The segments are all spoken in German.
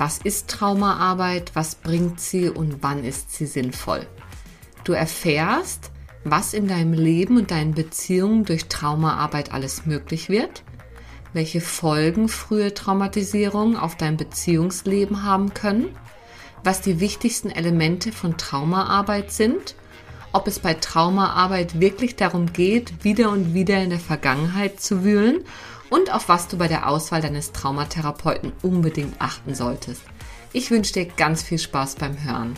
Was ist Traumaarbeit, was bringt sie und wann ist sie sinnvoll? Du erfährst, was in deinem Leben und deinen Beziehungen durch Traumaarbeit alles möglich wird, welche Folgen frühe Traumatisierungen auf dein Beziehungsleben haben können, was die wichtigsten Elemente von Traumaarbeit sind, ob es bei Traumaarbeit wirklich darum geht, wieder und wieder in der Vergangenheit zu wühlen und auf was du bei der Auswahl deines Traumatherapeuten unbedingt achten solltest. Ich wünsche dir ganz viel Spaß beim Hören.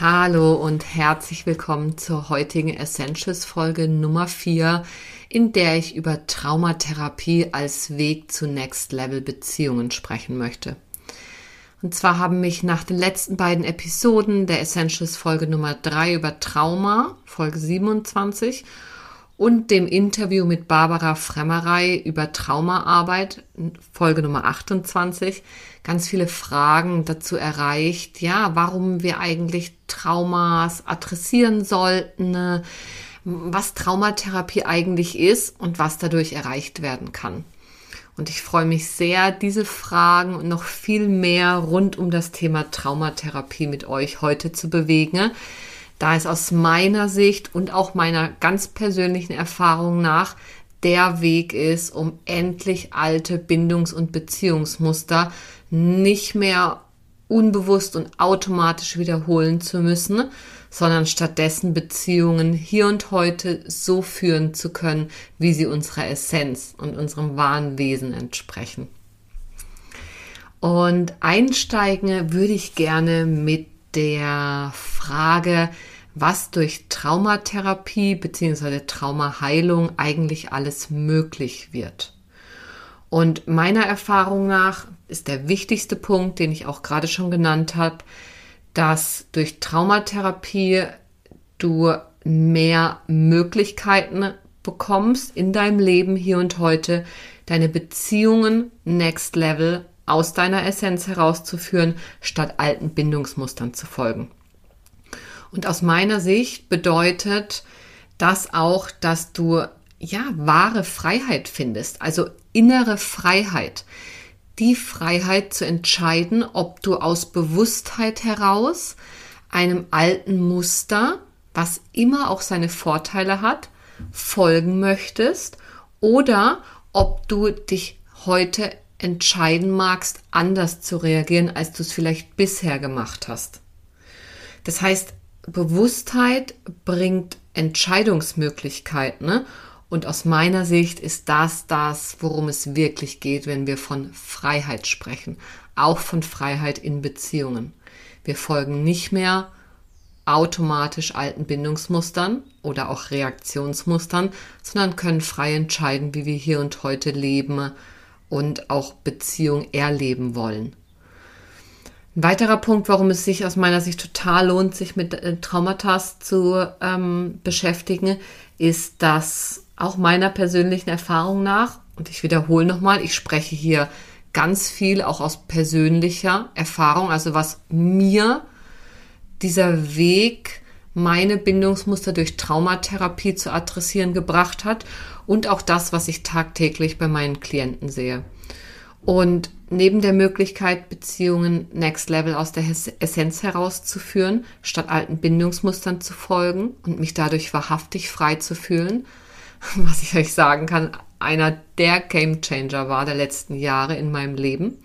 Hallo und herzlich willkommen zur heutigen Essentials Folge Nummer 4, in der ich über Traumatherapie als Weg zu Next Level Beziehungen sprechen möchte. Und zwar haben mich nach den letzten beiden Episoden der Essentials Folge Nummer 3 über Trauma, Folge 27, und dem Interview mit Barbara Fremmerei über Traumaarbeit, Folge Nummer 28, ganz viele Fragen dazu erreicht, ja, warum wir eigentlich Traumas adressieren sollten, was Traumatherapie eigentlich ist und was dadurch erreicht werden kann. Und ich freue mich sehr, diese Fragen und noch viel mehr rund um das Thema Traumatherapie mit euch heute zu bewegen da es aus meiner Sicht und auch meiner ganz persönlichen Erfahrung nach der Weg ist, um endlich alte Bindungs- und Beziehungsmuster nicht mehr unbewusst und automatisch wiederholen zu müssen, sondern stattdessen Beziehungen hier und heute so führen zu können, wie sie unserer Essenz und unserem wahren Wesen entsprechen. Und einsteigen würde ich gerne mit der Frage, was durch Traumatherapie bzw. Traumaheilung eigentlich alles möglich wird. Und meiner Erfahrung nach ist der wichtigste Punkt, den ich auch gerade schon genannt habe, dass durch Traumatherapie du mehr Möglichkeiten bekommst in deinem Leben hier und heute, deine Beziehungen next level aus deiner Essenz herauszuführen, statt alten Bindungsmustern zu folgen. Und aus meiner Sicht bedeutet das auch, dass du ja wahre Freiheit findest, also innere Freiheit. Die Freiheit zu entscheiden, ob du aus Bewusstheit heraus einem alten Muster, was immer auch seine Vorteile hat, folgen möchtest oder ob du dich heute entscheiden magst, anders zu reagieren, als du es vielleicht bisher gemacht hast. Das heißt, Bewusstheit bringt Entscheidungsmöglichkeiten. Ne? Und aus meiner Sicht ist das das, worum es wirklich geht, wenn wir von Freiheit sprechen. Auch von Freiheit in Beziehungen. Wir folgen nicht mehr automatisch alten Bindungsmustern oder auch Reaktionsmustern, sondern können frei entscheiden, wie wir hier und heute leben, und auch Beziehung erleben wollen. Ein weiterer Punkt, warum es sich aus meiner Sicht total lohnt, sich mit äh, Traumata zu ähm, beschäftigen, ist, dass auch meiner persönlichen Erfahrung nach, und ich wiederhole nochmal, ich spreche hier ganz viel auch aus persönlicher Erfahrung, also was mir dieser Weg, meine Bindungsmuster durch Traumatherapie zu adressieren gebracht hat und auch das, was ich tagtäglich bei meinen Klienten sehe. Und neben der Möglichkeit, Beziehungen Next Level aus der Essenz herauszuführen, statt alten Bindungsmustern zu folgen und mich dadurch wahrhaftig frei zu fühlen, was ich euch sagen kann, einer der Game Changer war der letzten Jahre in meinem Leben,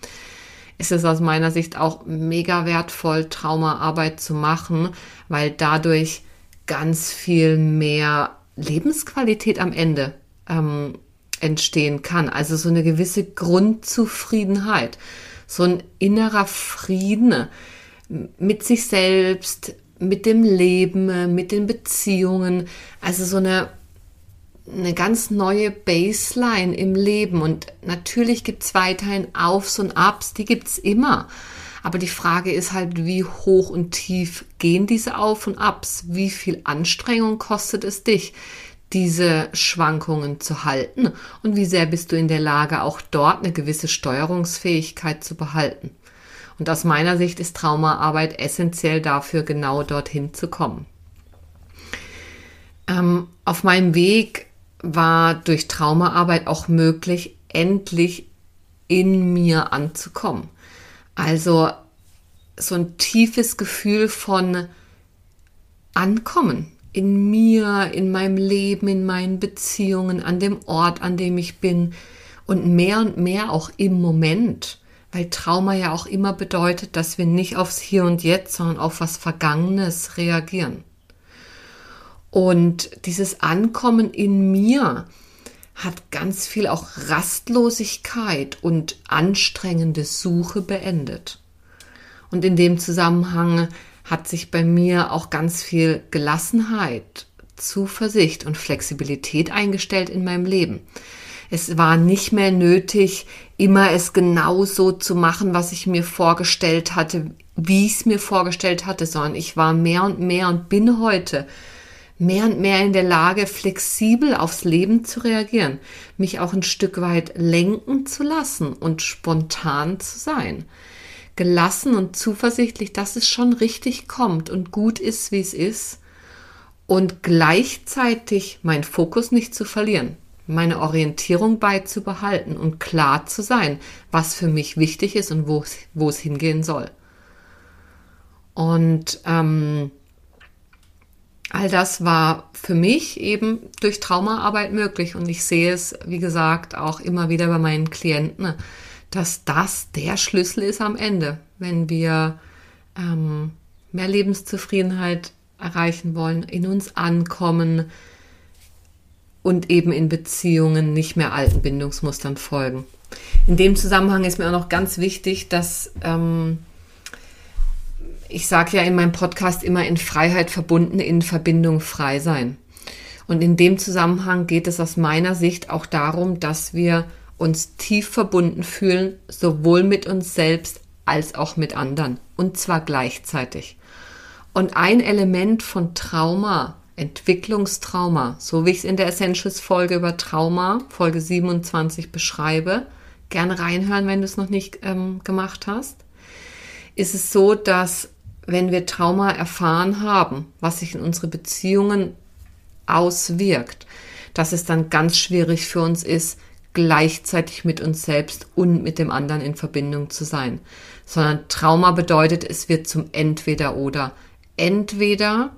ist es aus meiner Sicht auch mega wertvoll, Traumaarbeit zu machen, weil dadurch ganz viel mehr Lebensqualität am Ende ähm, entstehen kann. Also so eine gewisse Grundzufriedenheit, so ein innerer Frieden mit sich selbst, mit dem Leben, mit den Beziehungen. Also so eine eine ganz neue Baseline im Leben. Und natürlich gibt es weiterhin Aufs und Abs, die gibt es immer. Aber die Frage ist halt, wie hoch und tief gehen diese Auf und Abs? Wie viel Anstrengung kostet es dich, diese Schwankungen zu halten? Und wie sehr bist du in der Lage, auch dort eine gewisse Steuerungsfähigkeit zu behalten? Und aus meiner Sicht ist Traumaarbeit essentiell dafür, genau dorthin zu kommen. Ähm, auf meinem Weg war durch Traumaarbeit auch möglich, endlich in mir anzukommen. Also so ein tiefes Gefühl von Ankommen in mir, in meinem Leben, in meinen Beziehungen, an dem Ort, an dem ich bin und mehr und mehr auch im Moment, weil Trauma ja auch immer bedeutet, dass wir nicht aufs Hier und Jetzt, sondern auf was Vergangenes reagieren. Und dieses Ankommen in mir hat ganz viel auch Rastlosigkeit und anstrengende Suche beendet. Und in dem Zusammenhang hat sich bei mir auch ganz viel Gelassenheit, Zuversicht und Flexibilität eingestellt in meinem Leben. Es war nicht mehr nötig, immer es genau so zu machen, was ich mir vorgestellt hatte, wie ich es mir vorgestellt hatte, sondern ich war mehr und mehr und bin heute mehr und mehr in der Lage, flexibel aufs Leben zu reagieren, mich auch ein Stück weit lenken zu lassen und spontan zu sein. Gelassen und zuversichtlich, dass es schon richtig kommt und gut ist, wie es ist. Und gleichzeitig meinen Fokus nicht zu verlieren, meine Orientierung beizubehalten und klar zu sein, was für mich wichtig ist und wo, es hingehen soll. Und ähm, all das war für mich eben durch Traumaarbeit möglich. Und ich sehe es, wie gesagt, auch immer wieder bei meinen Klienten, dass das der Schlüssel ist am Ende, wenn wir ähm, mehr Lebenszufriedenheit erreichen wollen, in uns ankommen und eben in Beziehungen nicht mehr alten Bindungsmustern folgen. In dem Zusammenhang ist mir auch noch ganz wichtig, dass ähm, ich sage ja in meinem Podcast immer in Freiheit verbunden, in Verbindung frei sein. Und in dem Zusammenhang geht es aus meiner Sicht auch darum, dass wir uns tief verbunden fühlen, sowohl mit uns selbst als auch mit anderen. Und zwar gleichzeitig. Und ein Element von Trauma, Entwicklungstrauma, so wie ich es in der Essentials-Folge über Trauma, Folge 27 beschreibe, gerne reinhören, wenn du es noch nicht ähm, gemacht hast, ist es so, dass wenn wir Trauma erfahren haben, was sich in unsere Beziehungen auswirkt, dass es dann ganz schwierig für uns ist, gleichzeitig mit uns selbst und mit dem anderen in Verbindung zu sein. Sondern Trauma bedeutet, es wird zum Entweder oder. Entweder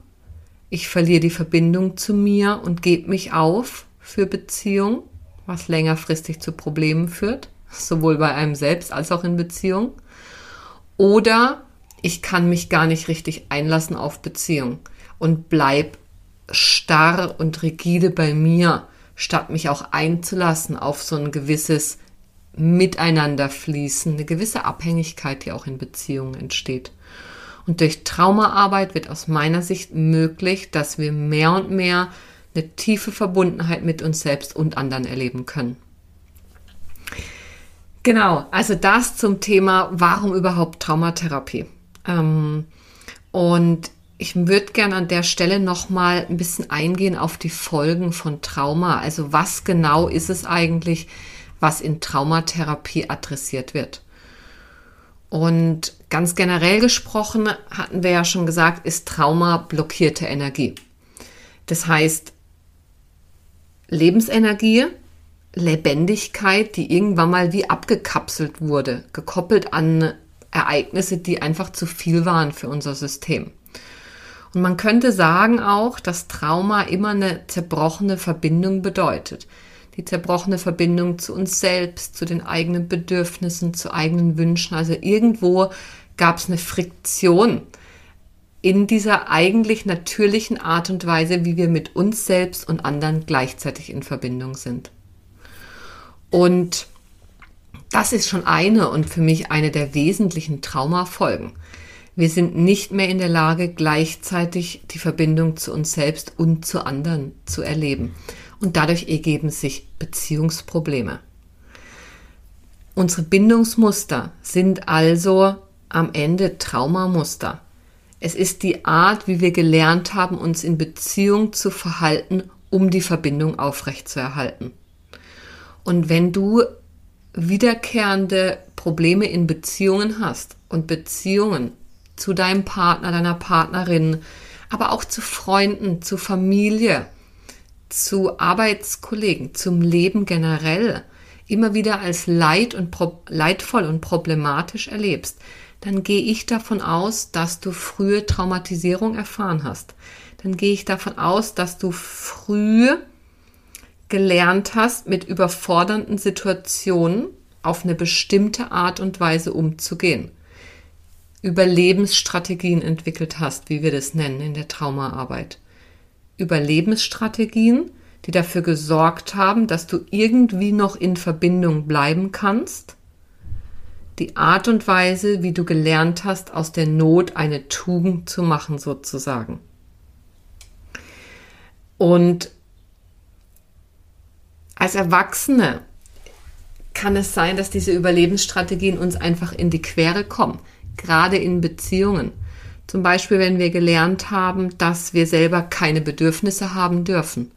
ich verliere die Verbindung zu mir und gebe mich auf für Beziehung, was längerfristig zu Problemen führt, sowohl bei einem selbst als auch in Beziehung. Oder ich kann mich gar nicht richtig einlassen auf Beziehung und bleib starr und rigide bei mir, statt mich auch einzulassen auf so ein gewisses Miteinanderfließen, eine gewisse Abhängigkeit, die auch in Beziehungen entsteht. Und durch Traumaarbeit wird aus meiner Sicht möglich, dass wir mehr und mehr eine tiefe Verbundenheit mit uns selbst und anderen erleben können. Genau, also das zum Thema, warum überhaupt Traumatherapie? Ähm, und ich würde gerne an der Stelle nochmal ein bisschen eingehen auf die Folgen von Trauma. Also was genau ist es eigentlich, was in Traumatherapie adressiert wird? Und ganz generell gesprochen, hatten wir ja schon gesagt, ist Trauma blockierte Energie. Das heißt, Lebensenergie, Lebendigkeit, die irgendwann mal wie abgekapselt wurde, gekoppelt an Ereignisse, die einfach zu viel waren für unser System. Und man könnte sagen auch, dass Trauma immer eine zerbrochene Verbindung bedeutet. Die zerbrochene Verbindung zu uns selbst, zu den eigenen Bedürfnissen, zu eigenen Wünschen. Also irgendwo gab es eine Friktion in dieser eigentlich natürlichen Art und Weise, wie wir mit uns selbst und anderen gleichzeitig in Verbindung sind. Und das ist schon eine und für mich eine der wesentlichen Traumafolgen. Wir sind nicht mehr in der Lage, gleichzeitig die Verbindung zu uns selbst und zu anderen zu erleben. Und dadurch ergeben sich Beziehungsprobleme. Unsere Bindungsmuster sind also am Ende Traumamuster. Es ist die Art, wie wir gelernt haben, uns in Beziehung zu verhalten, um die Verbindung aufrechtzuerhalten. Und wenn du wiederkehrende Probleme in Beziehungen hast und Beziehungen zu deinem Partner, deiner Partnerin, aber auch zu Freunden, zu Familie, zu Arbeitskollegen, zum Leben generell immer wieder als leid und leidvoll und problematisch erlebst, dann gehe ich davon aus, dass du frühe Traumatisierung erfahren hast. Dann gehe ich davon aus, dass du früh gelernt hast, mit überfordernden Situationen auf eine bestimmte Art und Weise umzugehen. Überlebensstrategien entwickelt hast, wie wir das nennen in der Traumaarbeit. Überlebensstrategien, die dafür gesorgt haben, dass du irgendwie noch in Verbindung bleiben kannst die Art und Weise, wie du gelernt hast, aus der Not eine Tugend zu machen, sozusagen. Und als Erwachsene kann es sein, dass diese Überlebensstrategien uns einfach in die Quere kommen, gerade in Beziehungen. Zum Beispiel, wenn wir gelernt haben, dass wir selber keine Bedürfnisse haben dürfen.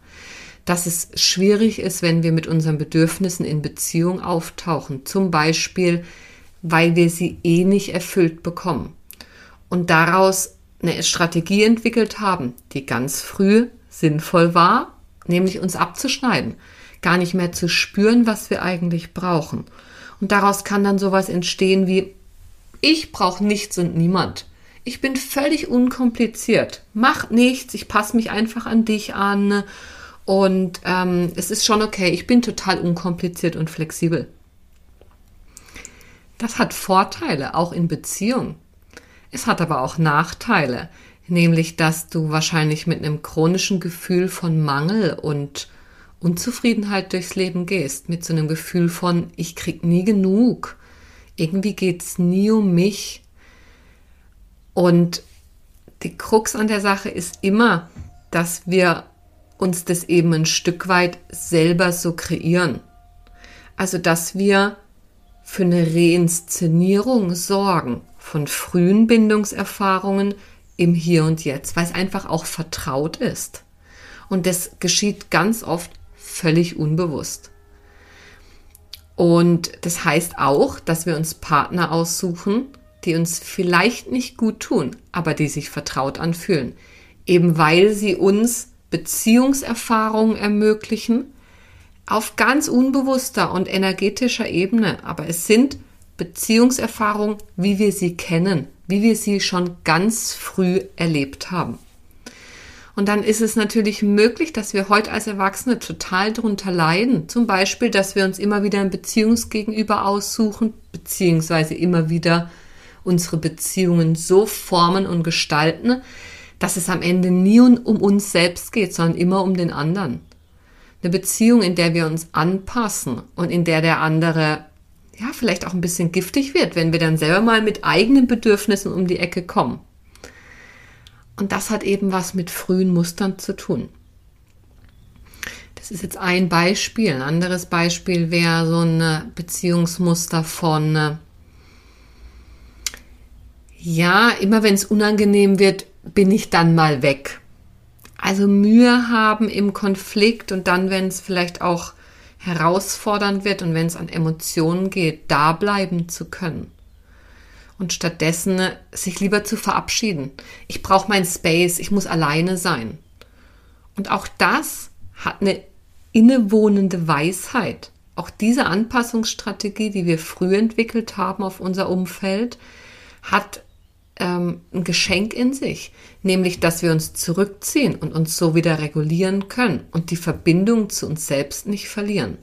Dass es schwierig ist, wenn wir mit unseren Bedürfnissen in Beziehung auftauchen. Zum Beispiel, weil wir sie eh nicht erfüllt bekommen. Und daraus eine Strategie entwickelt haben, die ganz früh sinnvoll war, nämlich uns abzuschneiden, gar nicht mehr zu spüren, was wir eigentlich brauchen. Und daraus kann dann sowas entstehen wie, ich brauche nichts und niemand. Ich bin völlig unkompliziert. Mach nichts, ich passe mich einfach an dich an und ähm, es ist schon okay. Ich bin total unkompliziert und flexibel. Das hat Vorteile, auch in Beziehungen. Es hat aber auch Nachteile, nämlich dass du wahrscheinlich mit einem chronischen Gefühl von Mangel und Unzufriedenheit durchs Leben gehst, mit so einem Gefühl von ich krieg nie genug. Irgendwie geht's nie um mich. Und die Krux an der Sache ist immer, dass wir uns das eben ein Stück weit selber so kreieren. Also, dass wir für eine Reinszenierung sorgen von frühen Bindungserfahrungen im Hier und Jetzt, weil es einfach auch vertraut ist. Und das geschieht ganz oft völlig unbewusst. Und das heißt auch, dass wir uns Partner aussuchen, die uns vielleicht nicht gut tun, aber die sich vertraut anfühlen. Eben weil sie uns Beziehungserfahrungen ermöglichen, auf ganz unbewusster und energetischer Ebene, aber es sind Beziehungserfahrungen, wie wir sie kennen, wie wir sie schon ganz früh erlebt haben. Und dann ist es natürlich möglich, dass wir heute als Erwachsene total drunter leiden. Zum Beispiel, dass wir uns immer wieder ein Beziehungsgegenüber aussuchen, beziehungsweise immer wieder unsere Beziehungen so formen und gestalten, dass es am Ende nie um uns selbst geht, sondern immer um den anderen. Eine Beziehung, in der wir uns anpassen und in der der andere ja vielleicht auch ein bisschen giftig wird, wenn wir dann selber mal mit eigenen Bedürfnissen um die Ecke kommen. Und das hat eben was mit frühen Mustern zu tun. Das ist jetzt ein Beispiel. Ein anderes Beispiel wäre so ein Beziehungsmuster von, äh, ja, immer wenn es unangenehm wird, bin ich dann mal weg. Also Mühe haben im Konflikt und dann, wenn es vielleicht auch herausfordernd wird und wenn es an Emotionen geht, da bleiben zu können. Und stattdessen sich lieber zu verabschieden. Ich brauche mein Space, ich muss alleine sein. Und auch das hat eine innewohnende Weisheit. Auch diese Anpassungsstrategie, die wir früh entwickelt haben auf unser Umfeld, hat ähm, ein Geschenk in sich, nämlich dass wir uns zurückziehen und uns so wieder regulieren können und die Verbindung zu uns selbst nicht verlieren.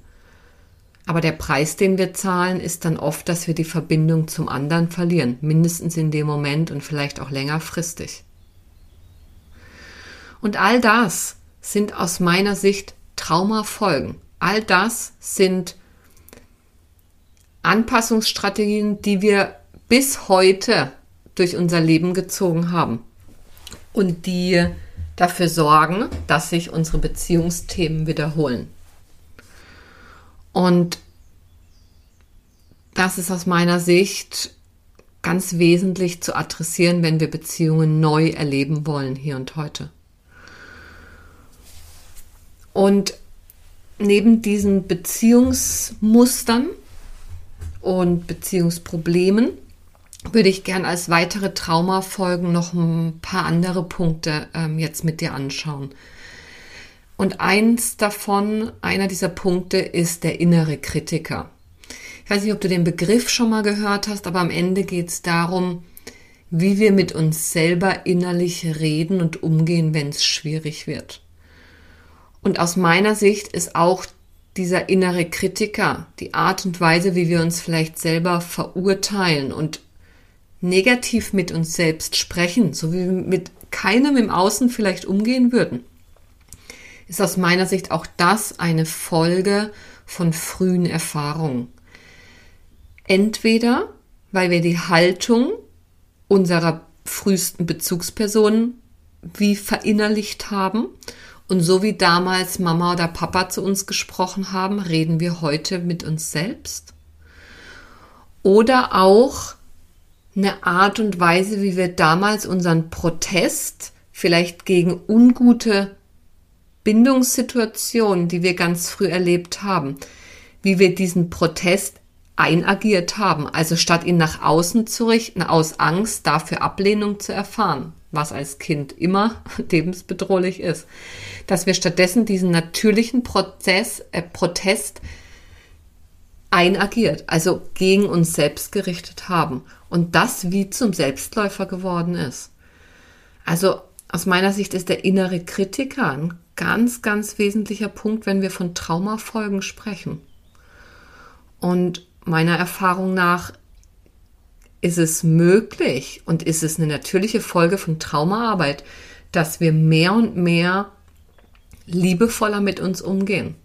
Aber der Preis, den wir zahlen, ist dann oft, dass wir die Verbindung zum anderen verlieren, mindestens in dem Moment und vielleicht auch längerfristig. Und all das sind aus meiner Sicht Traumafolgen. All das sind Anpassungsstrategien, die wir bis heute durch unser Leben gezogen haben und die dafür sorgen, dass sich unsere Beziehungsthemen wiederholen. Und das ist aus meiner Sicht ganz wesentlich zu adressieren, wenn wir Beziehungen neu erleben wollen, hier und heute. Und neben diesen Beziehungsmustern und Beziehungsproblemen würde ich gern als weitere Traumafolgen noch ein paar andere Punkte ähm, jetzt mit dir anschauen. Und eins davon, einer dieser Punkte ist der innere Kritiker. Ich weiß nicht, ob du den Begriff schon mal gehört hast, aber am Ende geht es darum, wie wir mit uns selber innerlich reden und umgehen, wenn es schwierig wird. Und aus meiner Sicht ist auch dieser innere Kritiker, die Art und Weise, wie wir uns vielleicht selber verurteilen und negativ mit uns selbst sprechen, so wie wir mit keinem im Außen vielleicht umgehen würden, ist aus meiner Sicht auch das eine Folge von frühen Erfahrungen. Entweder, weil wir die Haltung unserer frühesten Bezugspersonen wie verinnerlicht haben und so wie damals Mama oder Papa zu uns gesprochen haben, reden wir heute mit uns selbst. Oder auch eine Art und Weise, wie wir damals unseren Protest vielleicht gegen ungute Bindungssituationen, die wir ganz früh erlebt haben, wie wir diesen Protest einagiert haben. Also statt ihn nach außen zu richten, aus Angst dafür Ablehnung zu erfahren, was als Kind immer lebensbedrohlich ist, dass wir stattdessen diesen natürlichen Prozess, äh, Protest einagiert, also gegen uns selbst gerichtet haben und das wie zum Selbstläufer geworden ist. Also aus meiner Sicht ist der innere Kritiker ein ganz, ganz wesentlicher Punkt, wenn wir von Traumafolgen sprechen. Und meiner Erfahrung nach ist es möglich und ist es eine natürliche Folge von Traumaarbeit, dass wir mehr und mehr liebevoller mit uns umgehen,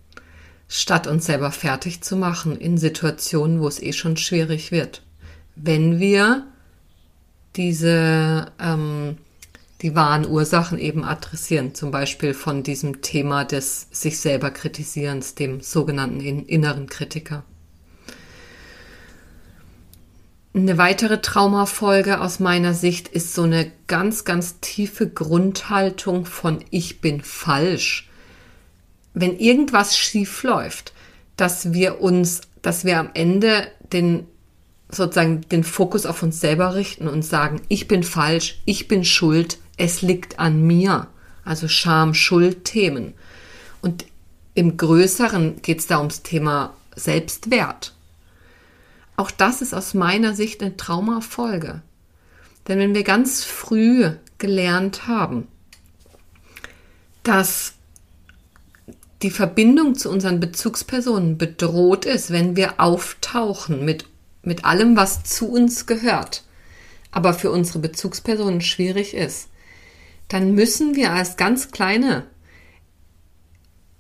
statt uns selber fertig zu machen in Situationen, wo es eh schon schwierig wird. Wenn wir diese ähm, die wahren Ursachen eben adressieren, zum Beispiel von diesem Thema des sich selber Kritisierens, dem sogenannten inneren Kritiker. Eine weitere Traumafolge aus meiner Sicht ist so eine ganz, ganz tiefe Grundhaltung von ich bin falsch. Wenn irgendwas schief läuft, dass wir uns, dass wir am Ende den sozusagen den Fokus auf uns selber richten und sagen, ich bin falsch, ich bin schuld, es liegt an mir. Also Scham, Schuld, Themen. Und im Größeren geht es da ums Thema Selbstwert. Auch das ist aus meiner Sicht eine Traumafolge. Denn wenn wir ganz früh gelernt haben, dass die Verbindung zu unseren Bezugspersonen bedroht ist, wenn wir auftauchen mit, mit allem, was zu uns gehört, aber für unsere Bezugspersonen schwierig ist, dann müssen wir als ganz kleine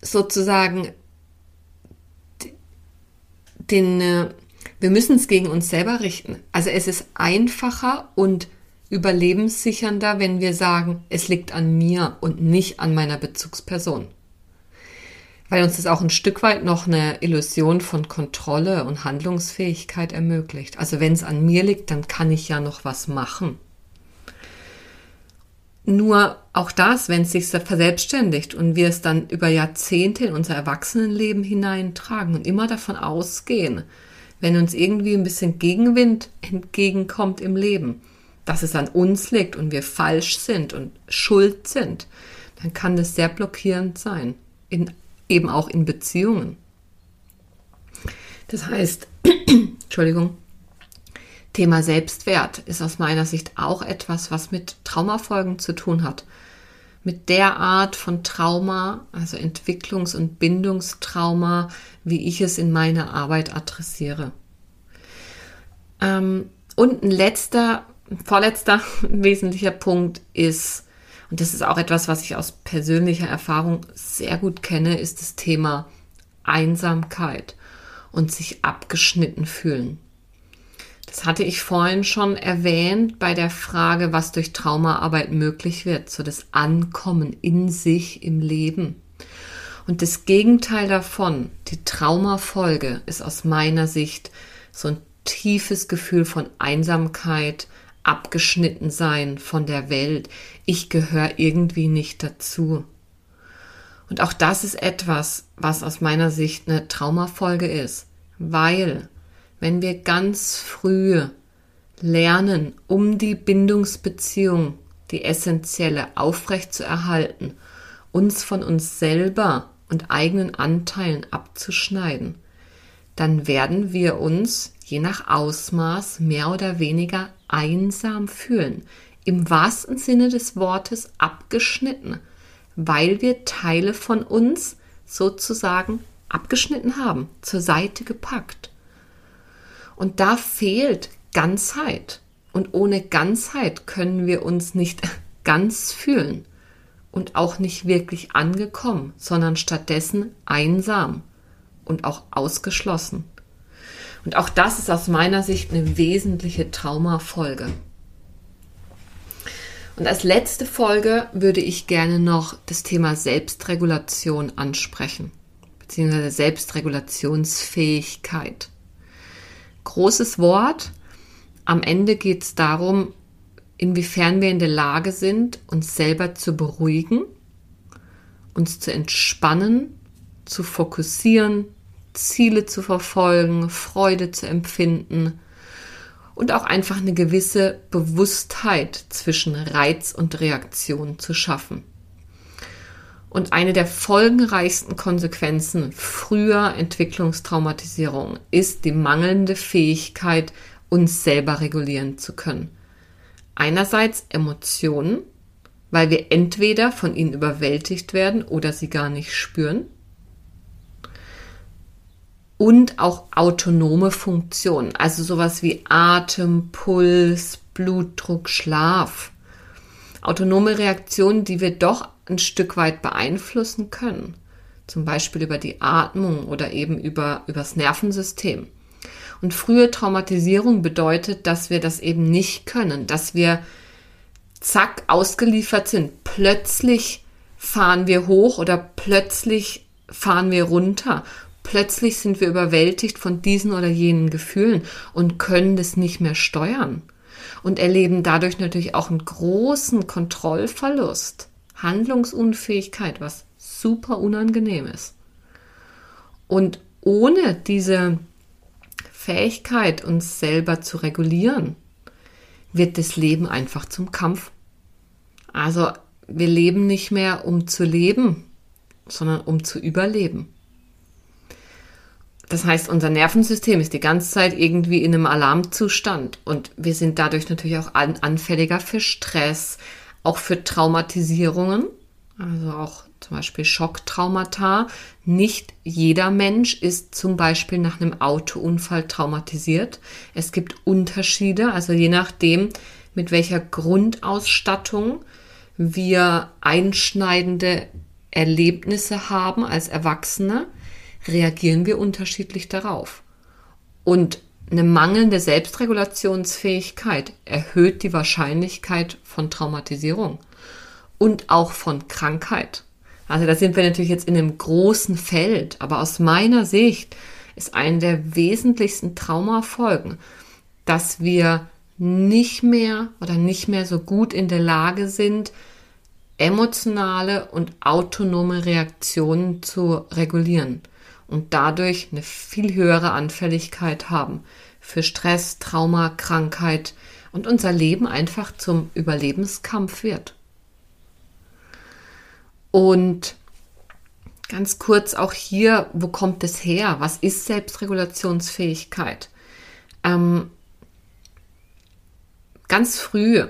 sozusagen den, äh, wir müssen es gegen uns selber richten. Also es ist einfacher und überlebenssichernder, wenn wir sagen, es liegt an mir und nicht an meiner Bezugsperson. Weil uns das auch ein Stück weit noch eine Illusion von Kontrolle und Handlungsfähigkeit ermöglicht. Also wenn es an mir liegt, dann kann ich ja noch was machen. Nur auch das, wenn es sich verselbstständigt und wir es dann über Jahrzehnte in unser Erwachsenenleben hineintragen und immer davon ausgehen, wenn uns irgendwie ein bisschen Gegenwind entgegenkommt im Leben, dass es an uns liegt und wir falsch sind und schuld sind, dann kann das sehr blockierend sein, in, eben auch in Beziehungen. Das heißt, Entschuldigung, Thema Selbstwert ist aus meiner Sicht auch etwas, was mit Traumafolgen zu tun hat. Mit der Art von Trauma, also Entwicklungs- und Bindungstrauma, wie ich es in meiner Arbeit adressiere. Ähm, und ein letzter, vorletzter wesentlicher Punkt ist, und das ist auch etwas, was ich aus persönlicher Erfahrung sehr gut kenne, ist das Thema Einsamkeit und sich abgeschnitten fühlen. Das hatte ich vorhin schon erwähnt bei der Frage, was durch Traumaarbeit möglich wird, so das Ankommen in sich im Leben. Und das Gegenteil davon, die Traumafolge, ist aus meiner Sicht so ein tiefes Gefühl von Einsamkeit, abgeschnitten sein von der Welt. Ich gehöre irgendwie nicht dazu. Und auch das ist etwas, was aus meiner Sicht eine Traumafolge ist, weil wenn wir ganz früh lernen, um die Bindungsbeziehung, die essentielle, aufrechtzuerhalten, uns von uns selber und eigenen Anteilen abzuschneiden, dann werden wir uns je nach Ausmaß mehr oder weniger einsam fühlen, im wahrsten Sinne des Wortes abgeschnitten, weil wir Teile von uns sozusagen abgeschnitten haben, zur Seite gepackt. Und da fehlt Ganzheit. Und ohne Ganzheit können wir uns nicht ganz fühlen und auch nicht wirklich angekommen, sondern stattdessen einsam und auch ausgeschlossen. Und auch das ist aus meiner Sicht eine wesentliche Traumafolge. Und als letzte Folge würde ich gerne noch das Thema Selbstregulation ansprechen, beziehungsweise Selbstregulationsfähigkeit. Großes Wort. Am Ende geht es darum, inwiefern wir in der Lage sind, uns selber zu beruhigen, uns zu entspannen, zu fokussieren, Ziele zu verfolgen, Freude zu empfinden und auch einfach eine gewisse Bewusstheit zwischen Reiz und Reaktion zu schaffen. Und eine der folgenreichsten Konsequenzen früher Entwicklungstraumatisierung ist die mangelnde Fähigkeit, uns selber regulieren zu können. Einerseits Emotionen, weil wir entweder von ihnen überwältigt werden oder sie gar nicht spüren und auch autonome Funktionen, also sowas wie Atem, Puls, Blutdruck, Schlaf. Autonome Reaktionen, die wir doch ein Stück weit beeinflussen können, zum Beispiel über die Atmung oder eben über übers Nervensystem. Und frühe Traumatisierung bedeutet, dass wir das eben nicht können, dass wir zack ausgeliefert sind. Plötzlich fahren wir hoch oder plötzlich fahren wir runter Plötzlich sind wir überwältigt von diesen oder jenen Gefühlen und können das nicht mehr steuern und erleben dadurch natürlich auch einen großen Kontrollverlust, Handlungsunfähigkeit, was super unangenehm ist. Und ohne diese Fähigkeit, uns selber zu regulieren, wird das Leben einfach zum Kampf. Also wir leben nicht mehr, um zu leben, sondern um zu überleben. Das heißt, unser Nervensystem ist die ganze Zeit irgendwie in einem Alarmzustand und wir sind dadurch natürlich auch anfälliger für Stress, auch für Traumatisierungen, also auch zum Beispiel Schocktraumata. Nicht jeder Mensch ist zum Beispiel nach einem Autounfall traumatisiert. Es gibt Unterschiede, also je nachdem, mit welcher Grundausstattung wir einschneidende Erlebnisse haben als Erwachsene, reagieren wir unterschiedlich darauf. Und eine mangelnde Selbstregulationsfähigkeit erhöht die Wahrscheinlichkeit von Traumatisierung und auch von Krankheit. Also da sind wir natürlich jetzt in einem großen Feld, aber aus meiner Sicht ist eine der wesentlichsten Traumafolgen, dass wir nicht mehr oder nicht mehr so gut in der Lage sind, emotionale und autonome Reaktionen zu regulieren und dadurch eine viel höhere Anfälligkeit haben für Stress, Trauma, Krankheit und unser Leben einfach zum Überlebenskampf wird. Und ganz kurz auch hier, wo kommt es her? Was ist Selbstregulationsfähigkeit? Ähm, ganz früh,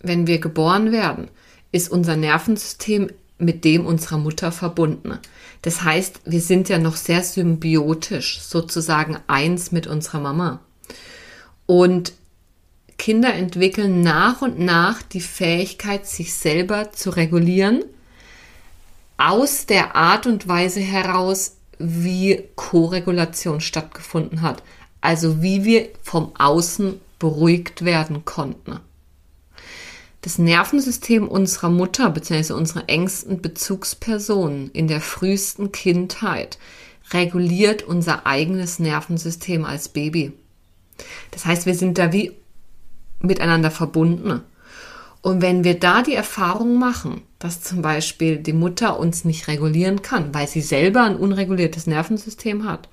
wenn wir geboren werden, ist unser Nervensystem mit dem unserer Mutter verbunden. Das heißt, wir sind ja noch sehr symbiotisch, sozusagen eins mit unserer Mama. Und Kinder entwickeln nach und nach die Fähigkeit, sich selber zu regulieren, aus der Art und Weise heraus, wie Koregulation stattgefunden hat. Also wie wir vom Außen beruhigt werden konnten. Das Nervensystem unserer Mutter bzw. unserer engsten Bezugspersonen in der frühesten Kindheit reguliert unser eigenes Nervensystem als Baby. Das heißt, wir sind da wie miteinander verbunden. Und wenn wir da die Erfahrung machen, dass zum Beispiel die Mutter uns nicht regulieren kann, weil sie selber ein unreguliertes Nervensystem hat,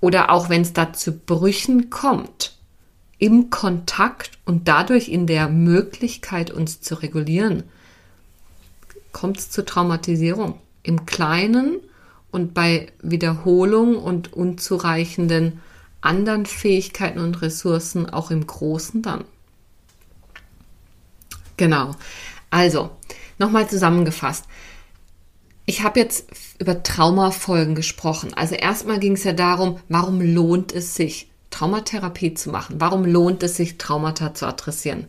oder auch wenn es da zu Brüchen kommt, im Kontakt und dadurch in der Möglichkeit, uns zu regulieren, kommt es zu Traumatisierung. Im Kleinen und bei Wiederholung und unzureichenden anderen Fähigkeiten und Ressourcen auch im Großen dann. Genau. Also, nochmal zusammengefasst. Ich habe jetzt über Traumafolgen gesprochen. Also erstmal ging es ja darum, warum lohnt es sich, Traumatherapie zu machen? Warum lohnt es sich, Traumata zu adressieren?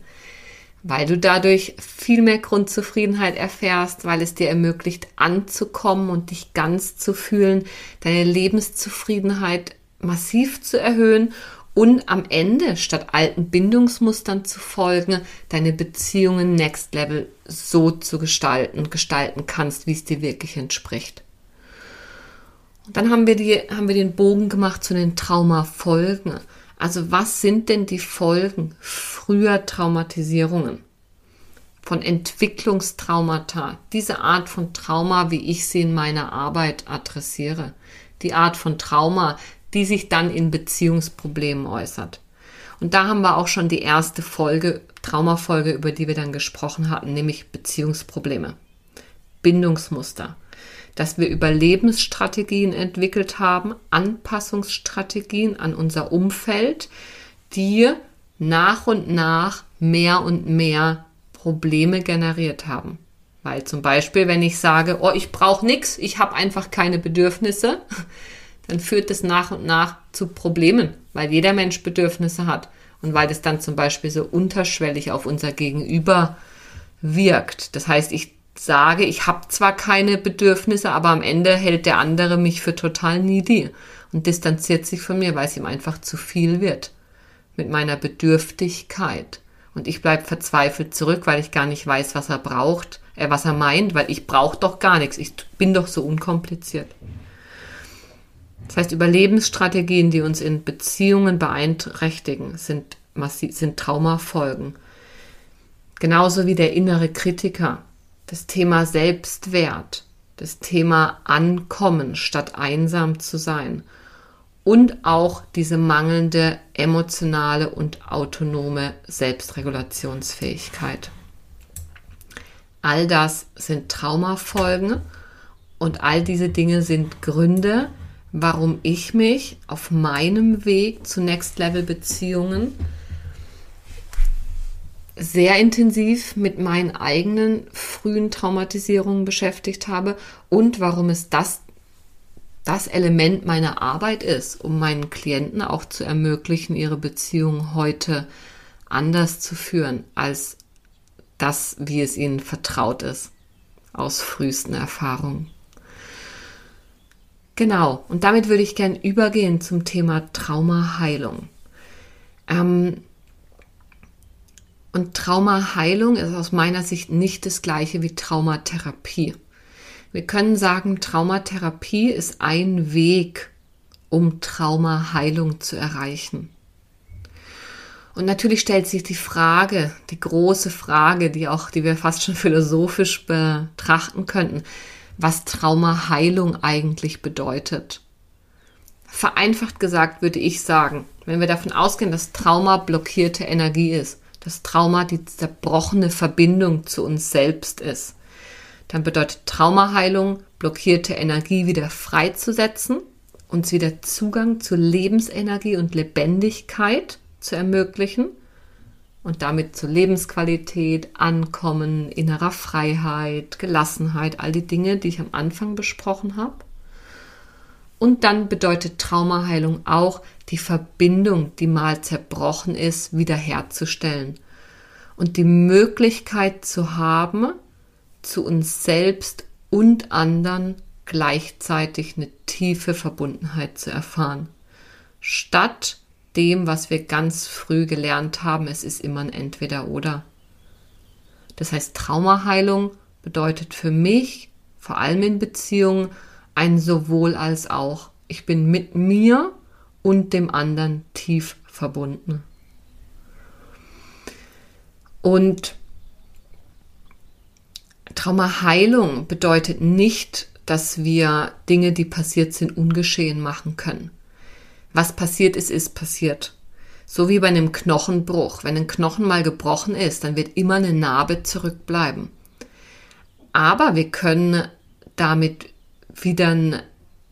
Weil du dadurch viel mehr Grundzufriedenheit erfährst, weil es dir ermöglicht, anzukommen und dich ganz zu fühlen, deine Lebenszufriedenheit massiv zu erhöhen und am Ende, statt alten Bindungsmustern zu folgen, deine Beziehungen next level so zu gestalten, gestalten kannst, wie es dir wirklich entspricht. Und dann haben wir, die, haben wir den Bogen gemacht zu den Traumafolgen. Also was sind denn die Folgen früher Traumatisierungen? Von Entwicklungstraumata, diese Art von Trauma, wie ich sie in meiner Arbeit adressiere. Die Art von Trauma, die sich dann in Beziehungsproblemen äußert. Und da haben wir auch schon die erste Folge, Traumafolge, über die wir dann gesprochen hatten, nämlich Beziehungsprobleme. Bindungsmuster. Dass wir Überlebensstrategien entwickelt haben, Anpassungsstrategien an unser Umfeld, die nach und nach mehr und mehr Probleme generiert haben. Weil zum Beispiel, wenn ich sage, oh, ich brauche nichts, ich habe einfach keine Bedürfnisse, dann führt das nach und nach zu Problemen, weil jeder Mensch Bedürfnisse hat und weil das dann zum Beispiel so unterschwellig auf unser Gegenüber wirkt. Das heißt, ich sage, ich habe zwar keine Bedürfnisse, aber am Ende hält der andere mich für total needy und distanziert sich von mir, weil es ihm einfach zu viel wird mit meiner Bedürftigkeit. Und ich bleibe verzweifelt zurück, weil ich gar nicht weiß, was er braucht, äh, was er meint, weil ich brauche doch gar nichts. Ich bin doch so unkompliziert. Das heißt, Überlebensstrategien, die uns in Beziehungen beeinträchtigen, sind, sind Traumafolgen. Genauso wie der innere Kritiker, das Thema Selbstwert, das Thema Ankommen statt einsam zu sein und auch diese mangelnde emotionale und autonome Selbstregulationsfähigkeit. All das sind Traumafolgen und all diese Dinge sind Gründe, warum ich mich auf meinem Weg zu Next Level Beziehungen sehr intensiv mit meinen eigenen frühen Traumatisierungen beschäftigt habe und warum es das das Element meiner Arbeit ist, um meinen Klienten auch zu ermöglichen, ihre Beziehung heute anders zu führen als das, wie es ihnen vertraut ist aus frühesten Erfahrungen. Genau, und damit würde ich gern übergehen zum Thema Traumaheilung. Ähm, und Traumaheilung ist aus meiner Sicht nicht das gleiche wie Traumatherapie. Wir können sagen, Traumatherapie ist ein Weg, um Traumaheilung zu erreichen. Und natürlich stellt sich die Frage, die große Frage, die auch, die wir fast schon philosophisch betrachten könnten was Traumaheilung eigentlich bedeutet. Vereinfacht gesagt würde ich sagen, wenn wir davon ausgehen, dass Trauma blockierte Energie ist, dass Trauma die zerbrochene Verbindung zu uns selbst ist, dann bedeutet Traumaheilung, blockierte Energie wieder freizusetzen, uns wieder Zugang zu Lebensenergie und Lebendigkeit zu ermöglichen und damit zu Lebensqualität, Ankommen, innerer Freiheit, Gelassenheit, all die Dinge, die ich am Anfang besprochen habe. Und dann bedeutet Traumaheilung auch, die Verbindung, die mal zerbrochen ist, wiederherzustellen. Und die Möglichkeit zu haben, zu uns selbst und anderen gleichzeitig eine tiefe Verbundenheit zu erfahren. Statt dem, was wir ganz früh gelernt haben. Es ist immer ein Entweder oder. Das heißt, Traumaheilung bedeutet für mich, vor allem in Beziehungen, ein sowohl als auch. Ich bin mit mir und dem anderen tief verbunden. Und Traumaheilung bedeutet nicht, dass wir Dinge, die passiert sind, ungeschehen machen können. Was passiert ist, ist passiert. So wie bei einem Knochenbruch. Wenn ein Knochen mal gebrochen ist, dann wird immer eine Narbe zurückbleiben. Aber wir können damit wieder ein,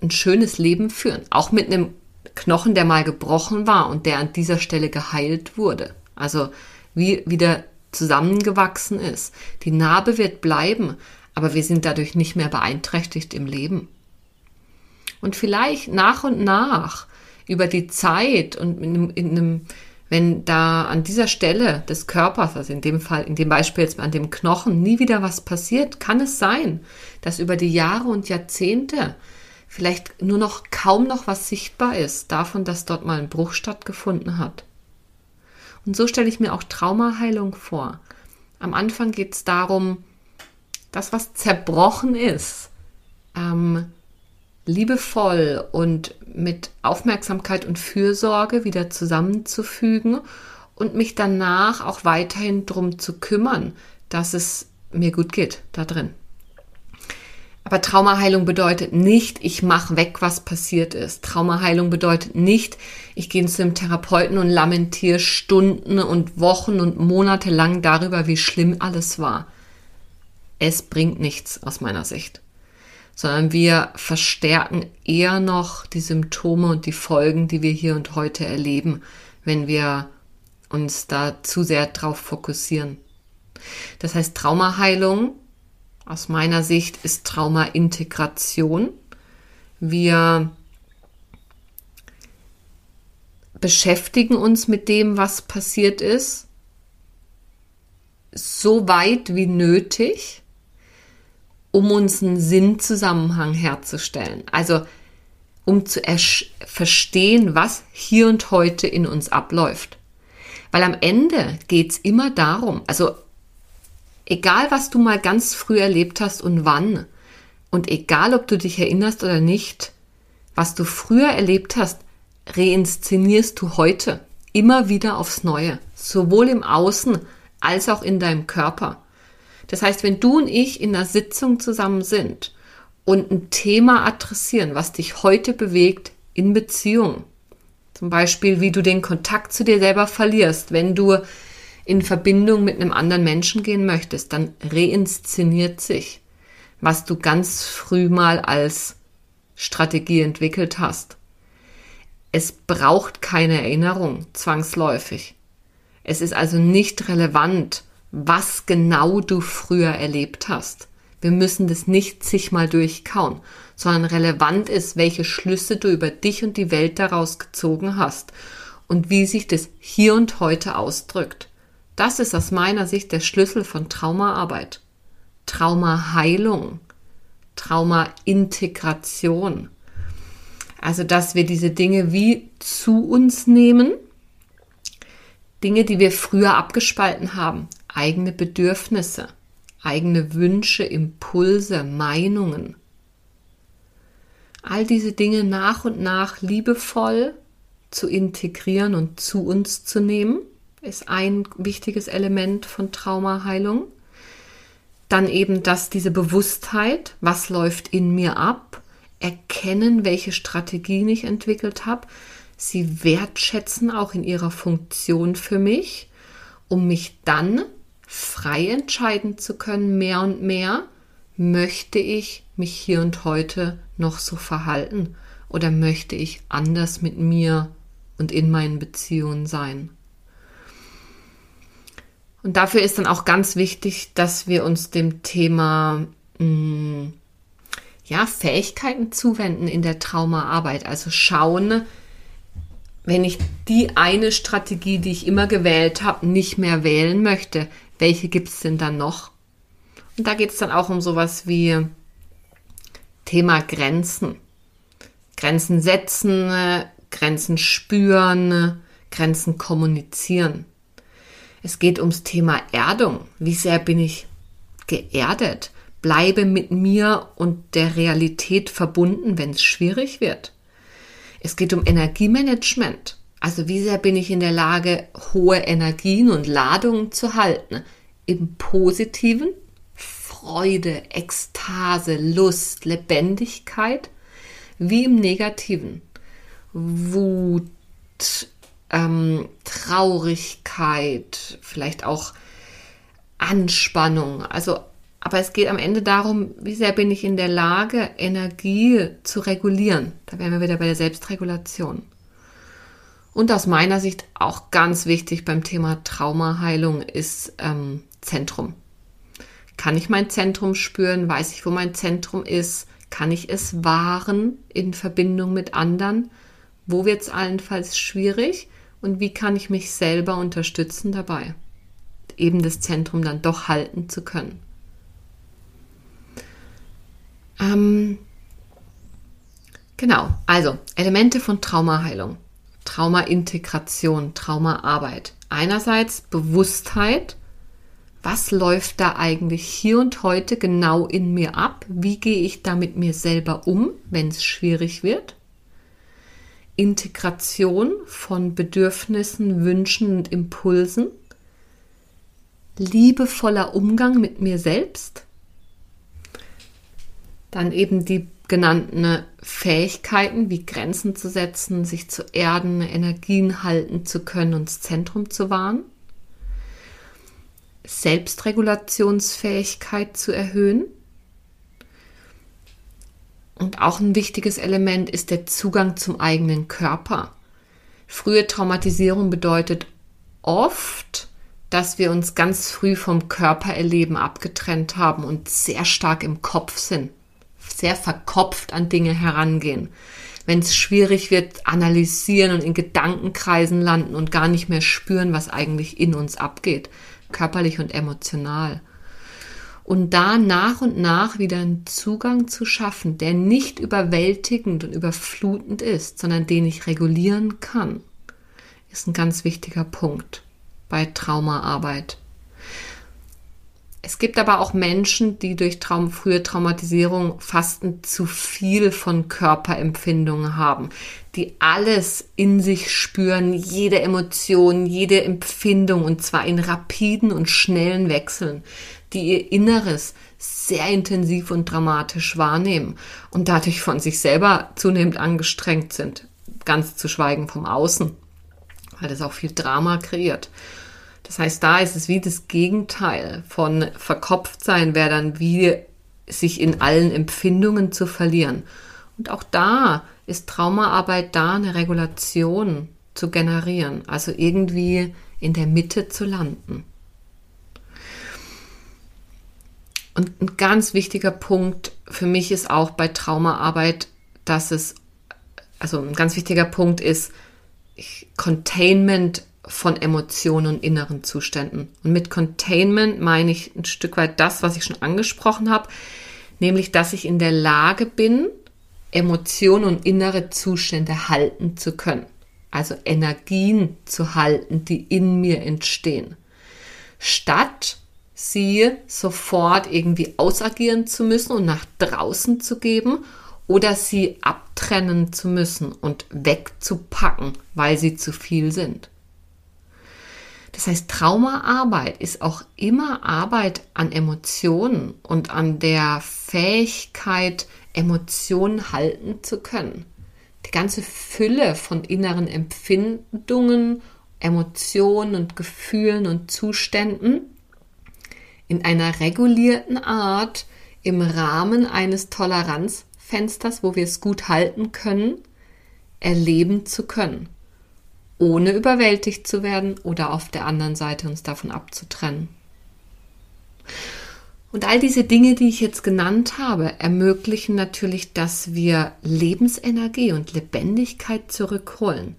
ein schönes Leben führen. Auch mit einem Knochen, der mal gebrochen war und der an dieser Stelle geheilt wurde. Also wie wieder zusammengewachsen ist. Die Narbe wird bleiben, aber wir sind dadurch nicht mehr beeinträchtigt im Leben. Und vielleicht nach und nach über die Zeit und in in einem, wenn da an dieser Stelle des Körpers, also in dem Fall, in dem Beispiel jetzt an dem Knochen, nie wieder was passiert, kann es sein, dass über die Jahre und Jahrzehnte vielleicht nur noch kaum noch was sichtbar ist davon, dass dort mal ein Bruch stattgefunden hat. Und so stelle ich mir auch Traumaheilung vor. Am Anfang geht es darum, das, was zerbrochen ist, ähm, liebevoll und mit Aufmerksamkeit und Fürsorge wieder zusammenzufügen und mich danach auch weiterhin darum zu kümmern, dass es mir gut geht da drin. Aber Traumaheilung bedeutet nicht, ich mache weg, was passiert ist. Traumaheilung bedeutet nicht, ich gehe zu einem Therapeuten und lamentiere Stunden und Wochen und Monate lang darüber, wie schlimm alles war. Es bringt nichts aus meiner Sicht, sondern wir verstärken eher noch die Symptome und die Folgen, die wir hier und heute erleben, wenn wir uns da zu sehr drauf fokussieren. Das heißt, Traumaheilung aus meiner Sicht ist Trauma-Integration. Wir beschäftigen uns mit dem, was passiert ist, so weit wie nötig, um uns einen Sinnzusammenhang herzustellen. Also um zu verstehen, was hier und heute in uns abläuft. Weil am Ende geht es immer darum, also Egal, was du mal ganz früh erlebt hast und wann, und egal, ob du dich erinnerst oder nicht, was du früher erlebt hast, reinszenierst du heute immer wieder aufs Neue, sowohl im Außen als auch in deinem Körper. Das heißt, wenn du und ich in einer Sitzung zusammen sind und ein Thema adressieren, was dich heute bewegt in Beziehung, zum Beispiel, wie du den Kontakt zu dir selber verlierst, wenn du in Verbindung mit einem anderen Menschen gehen möchtest, dann reinszeniert sich, was du ganz früh mal als Strategie entwickelt hast. Es braucht keine Erinnerung zwangsläufig. Es ist also nicht relevant, was genau du früher erlebt hast. Wir müssen das nicht zigmal durchkauen, sondern relevant ist, welche Schlüsse du über dich und die Welt daraus gezogen hast und wie sich das hier und heute ausdrückt. Das ist aus meiner Sicht der Schlüssel von Traumaarbeit. Traumaheilung, Traumaintegration. Also, dass wir diese Dinge wie zu uns nehmen, Dinge, die wir früher abgespalten haben, eigene Bedürfnisse, eigene Wünsche, Impulse, Meinungen. All diese Dinge nach und nach liebevoll zu integrieren und zu uns zu nehmen ist ein wichtiges Element von Traumaheilung. Dann eben, dass diese Bewusstheit, was läuft in mir ab, erkennen, welche Strategien ich entwickelt habe, sie wertschätzen auch in ihrer Funktion für mich, um mich dann frei entscheiden zu können, mehr und mehr, möchte ich mich hier und heute noch so verhalten oder möchte ich anders mit mir und in meinen Beziehungen sein. Und dafür ist dann auch ganz wichtig, dass wir uns dem Thema mh, mm, ja, Fähigkeiten zuwenden in der Traumaarbeit. Also schauen, wenn ich die eine Strategie, die ich immer gewählt habe, nicht mehr wählen möchte, welche gibt es denn dann noch? Und da geht es dann auch um sowas wie Thema Grenzen. Grenzen setzen, Grenzen spüren, Grenzen kommunizieren. Es geht ums Thema Erdung. Wie sehr bin ich geerdet? Bleibe mit mir und der Realität verbunden, wenn es schwierig wird. Es geht um Energiemanagement. Also wie sehr bin ich in der Lage, hohe Energien und Ladungen zu halten? Im positiven Freude, Ekstase, Lust, Lebendigkeit, wie im negativen Wut, ähm, Traurigkeit, vielleicht auch Anspannung. Also, aber es geht am Ende darum, wie sehr bin ich in der Lage, Energie zu regulieren. Da wären wir wieder bei der Selbstregulation. Und aus meiner Sicht auch ganz wichtig beim Thema Traumaheilung ist ähm, Zentrum. Kann ich mein Zentrum spüren? Weiß ich, wo mein Zentrum ist? Kann ich es wahren in Verbindung mit anderen? Wo wird es allenfalls schwierig? Und wie kann ich mich selber unterstützen dabei, eben das Zentrum dann doch halten zu können? Ähm, genau, also Elemente von Traumaheilung. Traumaintegration, Traumaarbeit. Einerseits Bewusstheit, was läuft da eigentlich hier und heute genau in mir ab? Wie gehe ich da mit mir selber um, wenn es schwierig wird? Integration von Bedürfnissen, Wünschen und Impulsen. Liebevoller Umgang mit mir selbst. Dann eben die genannten Fähigkeiten wie Grenzen zu setzen, sich zu erden, Energien halten zu können und das Zentrum zu wahren. Selbstregulationsfähigkeit zu erhöhen. Und auch ein wichtiges Element ist der Zugang zum eigenen Körper. Frühe Traumatisierung bedeutet oft, dass wir uns ganz früh vom Körpererleben abgetrennt haben und sehr stark im Kopf sind sehr verkopft an Dinge herangehen. Wenn es schwierig wird, analysieren und in Gedankenkreisen landen und gar nicht mehr spüren, was eigentlich in uns abgeht, körperlich und emotional. Und da nach und nach wieder einen Zugang zu schaffen, der nicht überwältigend und überflutend ist, sondern den ich regulieren kann, ist ein ganz wichtiger Punkt bei Traumaarbeit. Es gibt aber auch Menschen, die durch Traum, frühe Traumatisierung fast ein zu viel von Körperempfindungen haben, die alles in sich spüren, jede Emotion, jede Empfindung und zwar in rapiden und schnellen Wechseln, die ihr Inneres sehr intensiv und dramatisch wahrnehmen und dadurch von sich selber zunehmend angestrengt sind, ganz zu schweigen vom Außen, weil das auch viel Drama kreiert. Das heißt, da ist es wie das Gegenteil von verkopft sein, wäre dann wie sich in allen Empfindungen zu verlieren. Und auch da ist Traumaarbeit da, eine Regulation zu generieren, also irgendwie in der Mitte zu landen. Und ein ganz wichtiger Punkt für mich ist auch bei Traumaarbeit, dass es, also ein ganz wichtiger Punkt ist, Containment von Emotionen und inneren Zuständen. Und mit Containment meine ich ein Stück weit das, was ich schon angesprochen habe, nämlich dass ich in der Lage bin, Emotionen und innere Zustände halten zu können. Also Energien zu halten, die in mir entstehen. Statt sie sofort irgendwie ausagieren zu müssen und nach draußen zu geben oder sie abtrennen zu müssen und wegzupacken, weil sie zu viel sind. Das heißt, Traumaarbeit ist auch immer Arbeit an Emotionen und an der Fähigkeit, Emotionen halten zu können. Die ganze Fülle von inneren Empfindungen, Emotionen und Gefühlen und Zuständen in einer regulierten Art im Rahmen eines Toleranzfensters, wo wir es gut halten können, erleben zu können ohne überwältigt zu werden oder auf der anderen Seite uns davon abzutrennen. Und all diese Dinge, die ich jetzt genannt habe, ermöglichen natürlich, dass wir Lebensenergie und Lebendigkeit zurückholen.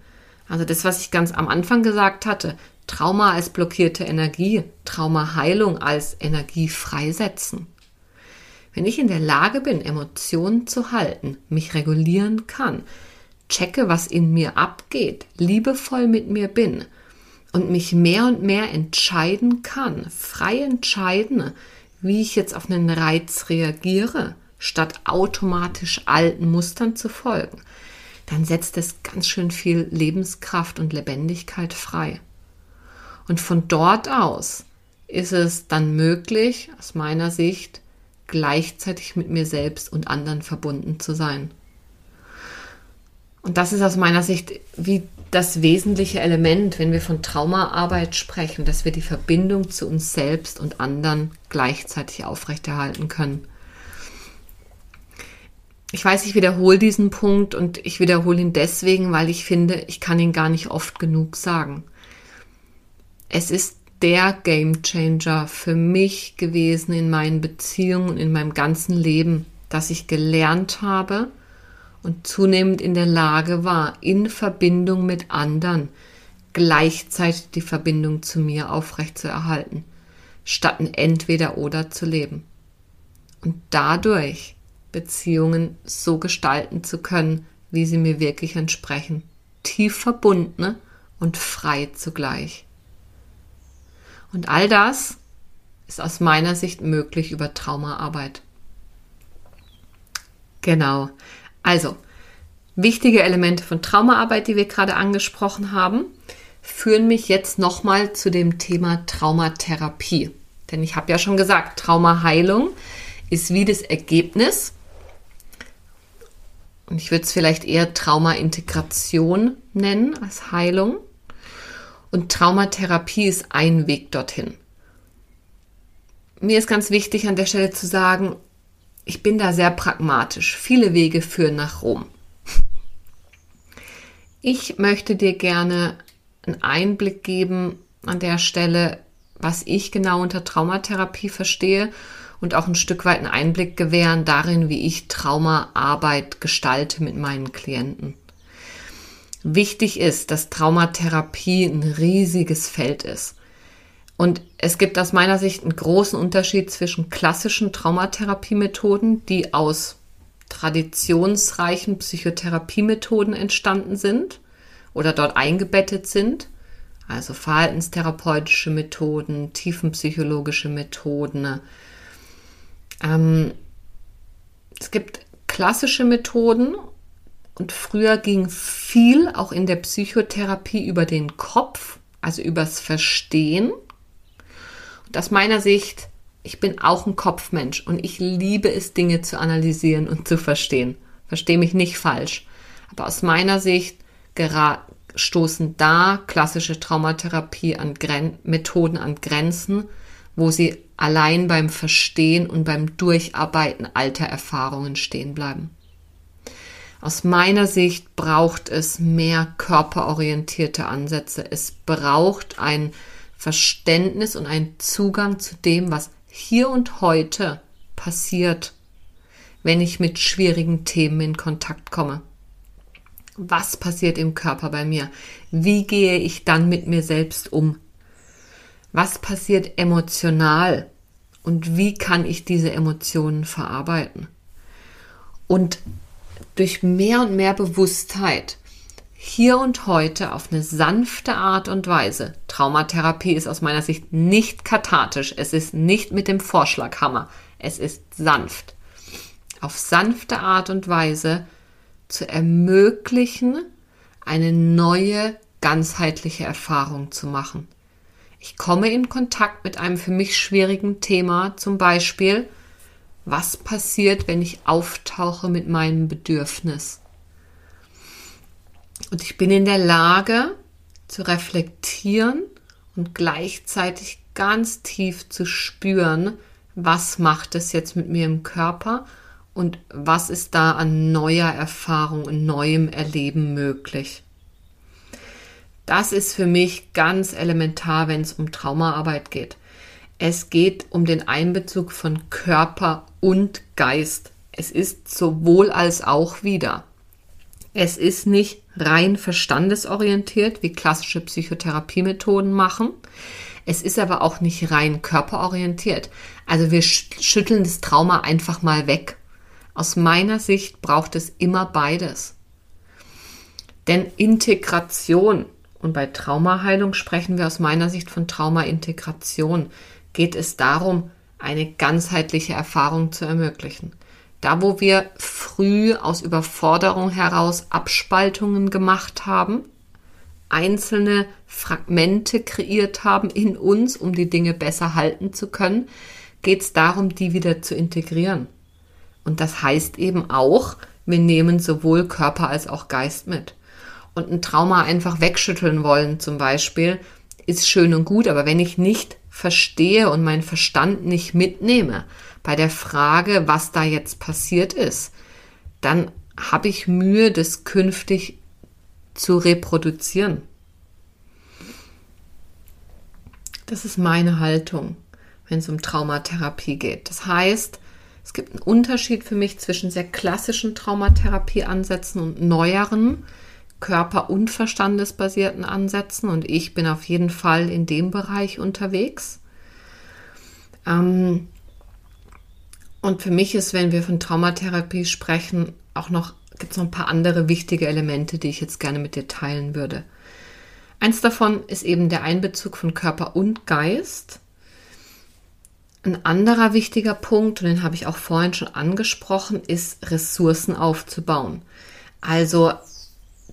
Also das, was ich ganz am Anfang gesagt hatte, Trauma als blockierte Energie, Traumaheilung als Energie freisetzen. Wenn ich in der Lage bin, Emotionen zu halten, mich regulieren kann, checke, was in mir abgeht, liebevoll mit mir bin und mich mehr und mehr entscheiden kann, frei entscheiden, wie ich jetzt auf einen Reiz reagiere, statt automatisch alten Mustern zu folgen, dann setzt es ganz schön viel Lebenskraft und Lebendigkeit frei. Und von dort aus ist es dann möglich, aus meiner Sicht, gleichzeitig mit mir selbst und anderen verbunden zu sein. Und das ist aus meiner Sicht wie das wesentliche Element, wenn wir von Traumaarbeit sprechen, dass wir die Verbindung zu uns selbst und anderen gleichzeitig aufrechterhalten können. Ich weiß, ich wiederhole diesen Punkt und ich wiederhole ihn deswegen, weil ich finde, ich kann ihn gar nicht oft genug sagen. Es ist der Game Changer für mich gewesen in meinen Beziehungen und in meinem ganzen Leben, dass ich gelernt habe und zunehmend in der Lage war, in Verbindung mit anderen gleichzeitig die Verbindung zu mir aufrechtzuerhalten, statt ein Entweder oder zu leben. Und dadurch Beziehungen so gestalten zu können, wie sie mir wirklich entsprechen. Tief verbundene und frei zugleich. Und all das ist aus meiner Sicht möglich über Traumaarbeit. Genau. Also, wichtige Elemente von Traumaarbeit, die wir gerade angesprochen haben, führen mich jetzt nochmal zu dem Thema Traumatherapie. Denn ich habe ja schon gesagt, Traumaheilung ist wie das Ergebnis. Und ich würde es vielleicht eher Traumaintegration nennen als Heilung. Und Traumatherapie ist ein Weg dorthin. Mir ist ganz wichtig an der Stelle zu sagen, ich bin da sehr pragmatisch. Viele Wege führen nach Rom. Ich möchte dir gerne einen Einblick geben an der Stelle, was ich genau unter Traumatherapie verstehe und auch ein Stück weit einen Einblick gewähren darin, wie ich Traumaarbeit gestalte mit meinen Klienten. Wichtig ist, dass Traumatherapie ein riesiges Feld ist. Und es gibt aus meiner Sicht einen großen Unterschied zwischen klassischen Traumatherapiemethoden, die aus traditionsreichen Psychotherapiemethoden entstanden sind oder dort eingebettet sind, also verhaltenstherapeutische Methoden, tiefenpsychologische Methoden. Ähm, es gibt klassische Methoden und früher ging viel auch in der Psychotherapie über den Kopf, also übers Verstehen und aus meiner Sicht, ich bin auch ein Kopfmensch und ich liebe es, Dinge zu analysieren und zu verstehen. Verstehe mich nicht falsch. Aber aus meiner Sicht stoßen da klassische Traumatherapie an Gren Methoden an Grenzen, wo sie allein beim Verstehen und beim Durcharbeiten alter Erfahrungen stehen bleiben. Aus meiner Sicht braucht es mehr körperorientierte Ansätze. Es braucht ein Verständnis und ein Zugang zu dem, was hier und heute passiert, wenn ich mit schwierigen Themen in Kontakt komme. Was passiert im Körper bei mir? Wie gehe ich dann mit mir selbst um? Was passiert emotional? Und wie kann ich diese Emotionen verarbeiten? Und durch mehr und mehr Bewusstheit hier und heute auf eine sanfte Art und Weise. Traumatherapie ist aus meiner Sicht nicht kathartisch. Es ist nicht mit dem Vorschlaghammer. Es ist sanft. Auf sanfte Art und Weise zu ermöglichen, eine neue, ganzheitliche Erfahrung zu machen. Ich komme in Kontakt mit einem für mich schwierigen Thema, zum Beispiel, was passiert, wenn ich auftauche mit meinem Bedürfnis? Und ich bin in der Lage zu reflektieren und gleichzeitig ganz tief zu spüren, was macht es jetzt mit mir im Körper und was ist da an neuer Erfahrung und neuem Erleben möglich. Das ist für mich ganz elementar, wenn es um Traumaarbeit geht. Es geht um den Einbezug von Körper und Geist. Es ist sowohl als auch wieder. Es ist nicht rein verstandesorientiert, wie klassische Psychotherapiemethoden machen. Es ist aber auch nicht rein körperorientiert. Also wir schütteln das Trauma einfach mal weg. Aus meiner Sicht braucht es immer beides. Denn Integration, und bei Traumaheilung sprechen wir aus meiner Sicht von Traumaintegration, geht es darum, eine ganzheitliche Erfahrung zu ermöglichen. Da, wo wir früh aus Überforderung heraus Abspaltungen gemacht haben, einzelne Fragmente kreiert haben in uns, um die Dinge besser halten zu können, geht es darum, die wieder zu integrieren. Und das heißt eben auch, wir nehmen sowohl Körper als auch Geist mit. Und ein Trauma einfach wegschütteln wollen zum Beispiel, ist schön und gut, aber wenn ich nicht verstehe und meinen Verstand nicht mitnehme bei der Frage, was da jetzt passiert ist, dann habe ich Mühe, das künftig zu reproduzieren. Das ist meine Haltung, wenn es um Traumatherapie geht. Das heißt, es gibt einen Unterschied für mich zwischen sehr klassischen Traumatherapieansätzen und neueren körper- und verstandesbasierten Ansätzen. Und ich bin auf jeden Fall in dem Bereich unterwegs. Ähm, und für mich ist, wenn wir von Traumatherapie sprechen, auch noch, gibt es noch ein paar andere wichtige Elemente, die ich jetzt gerne mit dir teilen würde. Eins davon ist eben der Einbezug von Körper und Geist. Ein anderer wichtiger Punkt, und den habe ich auch vorhin schon angesprochen, ist Ressourcen aufzubauen. Also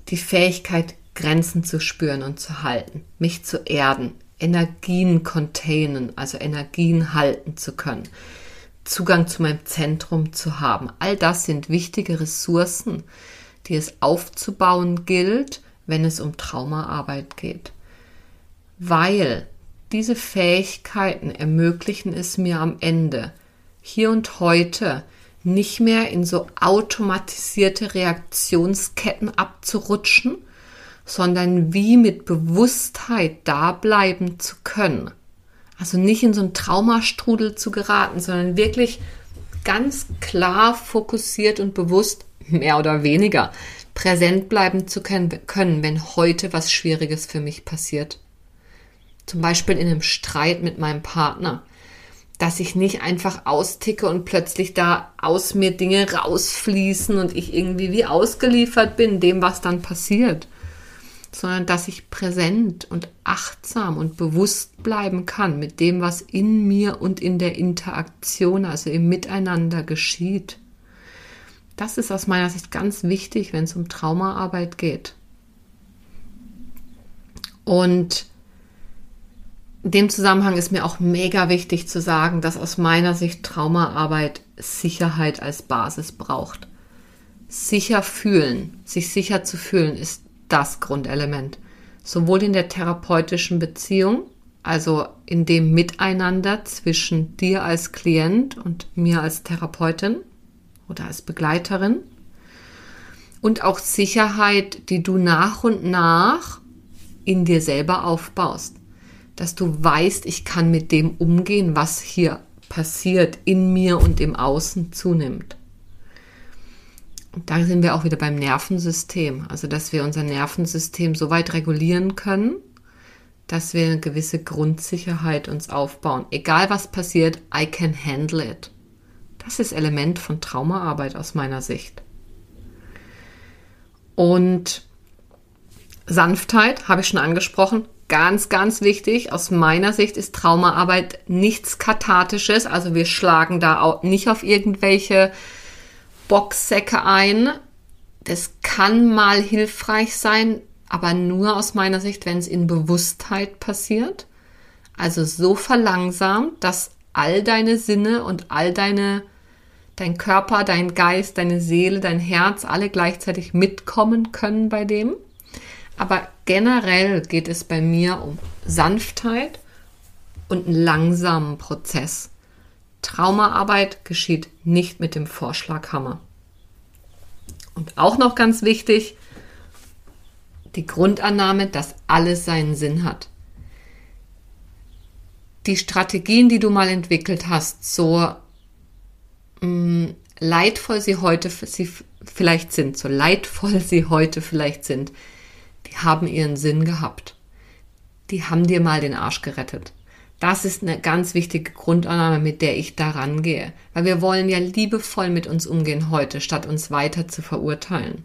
die Fähigkeit, Grenzen zu spüren und zu halten, mich zu erden, Energien containen, also Energien halten zu können, Zugang zu meinem Zentrum zu haben. All das sind wichtige Ressourcen, die es aufzubauen gilt, wenn es um Traumaarbeit geht. Weil diese Fähigkeiten ermöglichen es mir am Ende, hier und heute, nicht mehr in so automatisierte Reaktionsketten abzurutschen, sondern wie mit Bewusstheit da bleiben zu können. Also nicht in so einen Traumastrudel zu geraten, sondern wirklich ganz klar fokussiert und bewusst, mehr oder weniger, präsent bleiben zu können, wenn heute was Schwieriges für mich passiert. Zum Beispiel in einem Streit mit meinem Partner dass ich nicht einfach austicke und plötzlich da aus mir Dinge rausfließen und ich irgendwie wie ausgeliefert bin dem, was dann passiert, sondern dass ich präsent und achtsam und bewusst bleiben kann mit dem, was in mir und in der Interaktion, also im Miteinander geschieht. Das ist aus meiner Sicht ganz wichtig, wenn es um Traumaarbeit geht. Und in dem Zusammenhang ist mir auch mega wichtig zu sagen, dass aus meiner Sicht Traumaarbeit Sicherheit als Basis braucht. Sicher fühlen, sich sicher zu fühlen, ist das Grundelement. Sowohl in der therapeutischen Beziehung, also in dem Miteinander zwischen dir als Klient und mir als Therapeutin oder als Begleiterin, und auch Sicherheit, die du nach und nach in dir selber aufbaust dass du weißt, ich kann mit dem umgehen, was hier passiert in mir und im Außen zunimmt. Da sind wir auch wieder beim Nervensystem, also dass wir unser Nervensystem so weit regulieren können, dass wir eine gewisse Grundsicherheit uns aufbauen. Egal was passiert, I can handle it. Das ist Element von Traumaarbeit aus meiner Sicht. Und Sanftheit habe ich schon angesprochen, Ganz, ganz wichtig, aus meiner Sicht ist Traumaarbeit nichts Kathartisches. Also wir schlagen da auch nicht auf irgendwelche Boxsäcke ein. Das kann mal hilfreich sein, aber nur aus meiner Sicht, wenn es in Bewusstheit passiert. Also so verlangsamt, dass all deine Sinne und all deine, dein Körper, dein Geist, deine Seele, dein Herz alle gleichzeitig mitkommen können bei dem. Aber generell geht es bei mir um Sanftheit und einen langsamen Prozess. Traumaarbeit geschieht nicht mit dem Vorschlaghammer. Und auch noch ganz wichtig, die Grundannahme, dass alles seinen Sinn hat. Die Strategien, die du mal entwickelt hast, so mh, mm, leidvoll sie heute sie vielleicht sind, so leidvoll sie heute vielleicht sind, die haben ihren Sinn gehabt. Die haben dir mal den Arsch gerettet. Das ist eine ganz wichtige Grundannahme, mit der ich da rangehe. Weil wir wollen ja liebevoll mit uns umgehen heute, statt uns weiter zu verurteilen.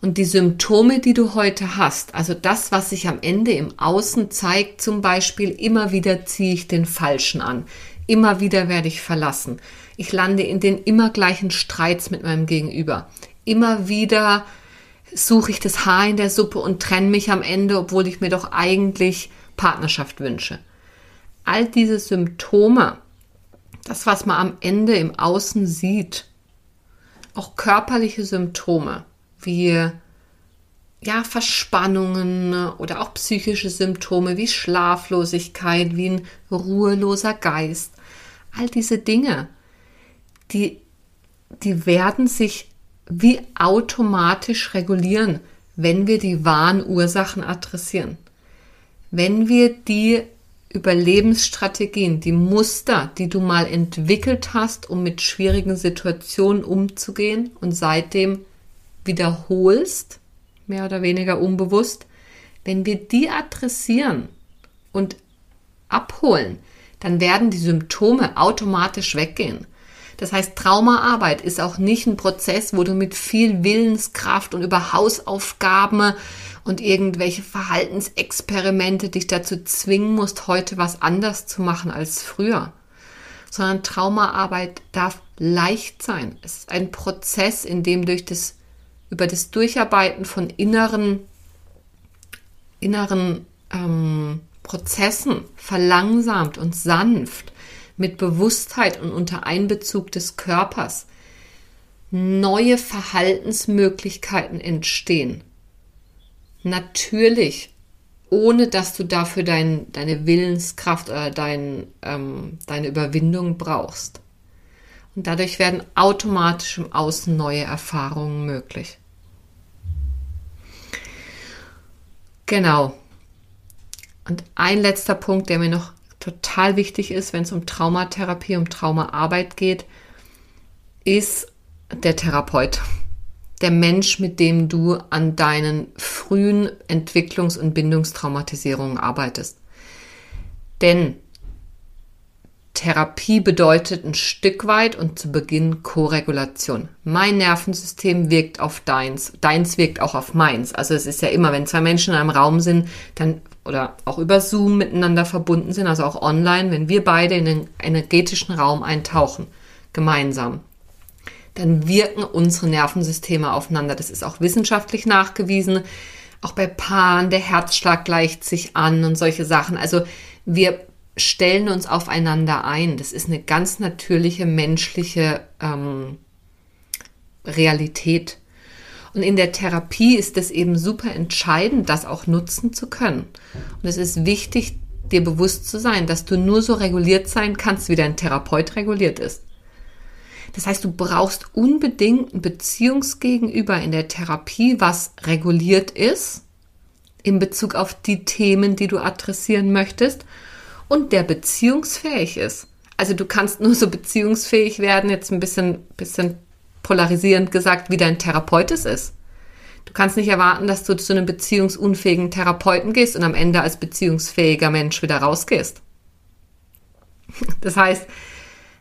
Und die Symptome, die du heute hast, also das, was sich am Ende im Außen zeigt, zum Beispiel, immer wieder ziehe ich den Falschen an, immer wieder werde ich verlassen, ich lande in den immer gleichen Streits mit meinem Gegenüber, immer wieder suche ich das Haar in der Suppe und trenne mich am Ende, obwohl ich mir doch eigentlich Partnerschaft wünsche. All diese Symptome, das, was man am Ende im Außen sieht, auch körperliche Symptome, wie ja, Verspannungen oder auch psychische Symptome wie Schlaflosigkeit, wie ein ruheloser Geist. All diese Dinge, die, die werden sich wie automatisch regulieren, wenn wir die wahren Ursachen adressieren. Wenn wir die Überlebensstrategien, die Muster, die du mal entwickelt hast, um mit schwierigen Situationen umzugehen und seitdem wiederholst, mehr oder weniger unbewusst, wenn wir die adressieren und abholen, dann werden die Symptome automatisch weggehen. Das heißt, Traumaarbeit ist auch nicht ein Prozess, wo du mit viel Willenskraft und über Hausaufgaben und irgendwelche Verhaltensexperimente dich dazu zwingen musst, heute was anders zu machen als früher. Sondern Traumaarbeit darf leicht sein. Es ist ein Prozess, in dem durch das, über das Durcharbeiten von inneren, inneren ähm, Prozessen verlangsamt und sanft mit Bewusstheit und unter Einbezug des Körpers neue Verhaltensmöglichkeiten entstehen. Natürlich, ohne dass du dafür dein, deine Willenskraft oder dein, ähm, deine Überwindung brauchst. Und dadurch werden automatisch im Außen neue Erfahrungen möglich. Genau. Und ein letzter Punkt, der mir noch total wichtig ist, wenn es um Traumatherapie, um Traumaarbeit geht, ist der Therapeut. Der Mensch, mit dem du an deinen frühen Entwicklungs- und Bindungstraumatisierungen arbeitest. Denn Therapie bedeutet ein Stück weit und zu Beginn Koregulation. Mein Nervensystem wirkt auf deins, deins wirkt auch auf meins. Also es ist ja immer, wenn zwei Menschen in einem Raum sind, dann oder auch über Zoom miteinander verbunden sind, also auch online, wenn wir beide in den energetischen Raum eintauchen, gemeinsam, dann wirken unsere Nervensysteme aufeinander. Das ist auch wissenschaftlich nachgewiesen. Auch bei Paaren, der Herzschlag gleicht sich an und solche Sachen. Also wir stellen uns aufeinander ein. Das ist eine ganz natürliche menschliche ähm, Realität. Und in der Therapie ist es eben super entscheidend, das auch nutzen zu können. Und es ist wichtig, dir bewusst zu sein, dass du nur so reguliert sein kannst, wie dein Therapeut reguliert ist. Das heißt, du brauchst unbedingt ein Beziehungsgegenüber in der Therapie, was reguliert ist in Bezug auf die Themen, die du adressieren möchtest und der beziehungsfähig ist. Also du kannst nur so beziehungsfähig werden, jetzt ein bisschen, bisschen polarisierend gesagt, wie dein Therapeut es ist. Du kannst nicht erwarten, dass du zu einem beziehungsunfähigen Therapeuten gehst und am Ende als beziehungsfähiger Mensch wieder rausgehst. Das heißt,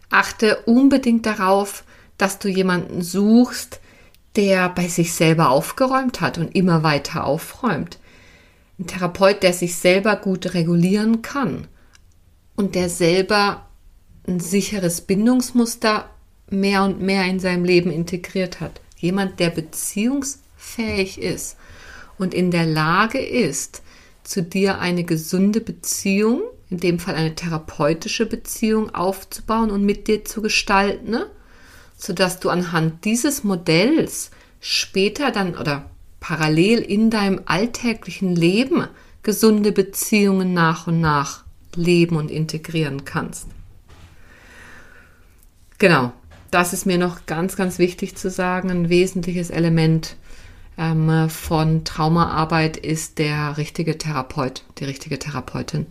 achte unbedingt darauf, dass du jemanden suchst, der bei sich selber aufgeräumt hat und immer weiter aufräumt. Ein Therapeut, der sich selber gut regulieren kann und der selber ein sicheres Bindungsmuster mehr und mehr in seinem Leben integriert hat. Jemand, der beziehungsfähig ist und in der Lage ist, zu dir eine gesunde Beziehung, in dem Fall eine therapeutische Beziehung aufzubauen und mit dir zu gestalten, ne? sodass du anhand dieses Modells später dann oder parallel in deinem alltäglichen Leben gesunde Beziehungen nach und nach leben und integrieren kannst. Genau, das ist mir noch ganz, ganz wichtig zu sagen. Ein wesentliches Element ähm, von Traumaarbeit ist der richtige Therapeut, die richtige Therapeutin.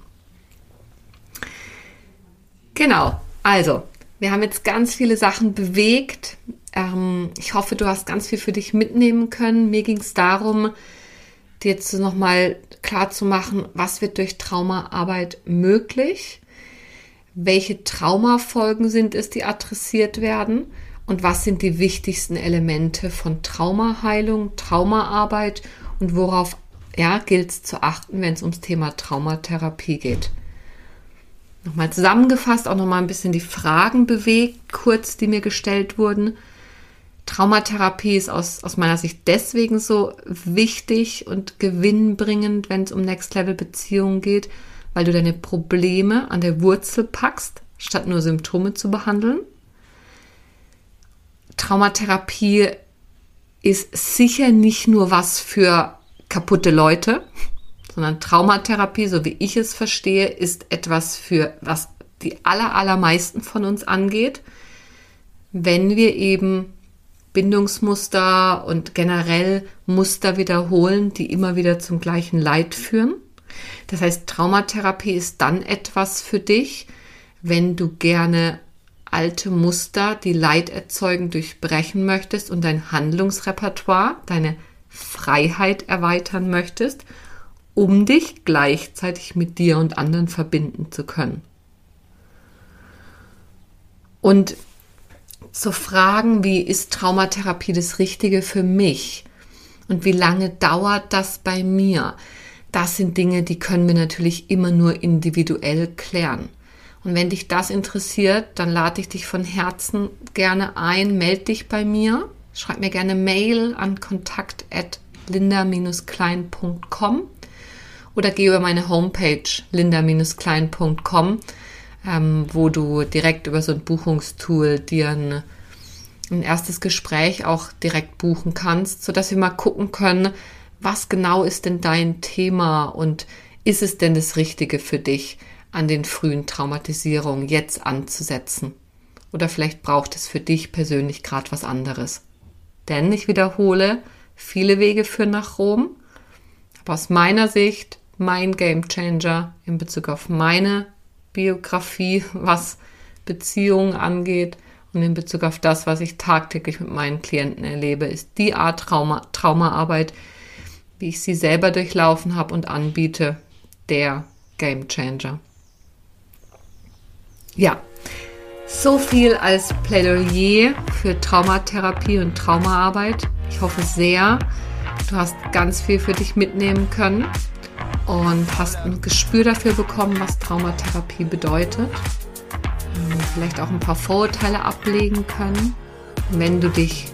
Genau, also, wir haben jetzt ganz viele Sachen bewegt. Ähm, ich hoffe, du hast ganz viel für dich mitnehmen können. Mir ging es darum, dir jetzt nochmal klar zu machen, was wird durch Traumaarbeit möglich welche Traumafolgen sind es, die adressiert werden und was sind die wichtigsten Elemente von Traumaheilung, Traumaarbeit und worauf ja, gilt es zu achten, wenn es ums Thema Traumatherapie geht. Nochmal zusammengefasst, auch nochmal ein bisschen die Fragen bewegt, kurz, die mir gestellt wurden. Traumatherapie ist aus, aus meiner Sicht deswegen so wichtig und gewinnbringend, wenn es um Next Level Beziehungen geht, weil du deine Probleme an der Wurzel packst, statt nur Symptome zu behandeln. Traumatherapie ist sicher nicht nur was für kaputte Leute, sondern Traumatherapie, so wie ich es verstehe, ist etwas für was die aller, allermeisten von uns angeht, wenn wir eben Bindungsmuster und generell Muster wiederholen, die immer wieder zum gleichen Leid führen. Das heißt, Traumatherapie ist dann etwas für dich, wenn du gerne alte Muster, die Leid erzeugen, durchbrechen möchtest und dein Handlungsrepertoire, deine Freiheit erweitern möchtest, um dich gleichzeitig mit dir und anderen verbinden zu können. Und so Fragen wie, ist Traumatherapie das Richtige für mich? Und wie lange dauert das bei mir? Das sind Dinge, die können wir natürlich immer nur individuell klären. Und wenn dich das interessiert, dann lade ich dich von Herzen gerne ein, melde dich bei mir, schreib mir gerne Mail an kontakt@linda-klein.com oder geh über meine Homepage linda-klein.com ähm, wo du direkt über so ein Buchungstool dir ein, ein erstes Gespräch auch direkt buchen kannst, sodass wir mal gucken können, was genau ist denn dein Thema und ist es denn das Richtige für dich, an den frühen Traumatisierungen jetzt anzusetzen? Oder vielleicht braucht es für dich persönlich gerade was anderes. Denn ich wiederhole, viele Wege führen nach Rom. Aber aus meiner Sicht mein Game Changer in Bezug auf meine Biografie, was Beziehungen angeht und in Bezug auf das, was ich tagtäglich mit meinen Klienten erlebe, ist die Art Trauma, Traumaarbeit, wie ich sie selber durchlaufen habe und anbiete, der Game Changer. Ja, so viel als Plädoyer für Traumatherapie und Traumaarbeit. Ich hoffe sehr, du hast ganz viel für dich mitnehmen können und hast ein Gespür dafür bekommen, was Traumatherapie bedeutet. Ähm, vielleicht auch ein paar Vorurteile ablegen können. wenn du dich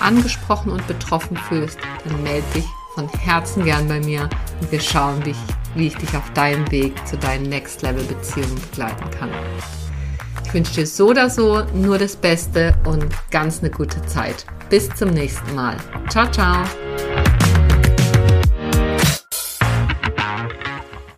angesprochen und betroffen fühlst, dann melde dich von Herzen gern bei mir und wir schauen, wie ich, wie ich dich auf deinem Weg zu deinen Next Level Beziehungen begleiten kann. Ich wünsche dir so oder so nur das Beste und ganz eine gute Zeit. Bis zum nächsten Mal. Ciao, ciao.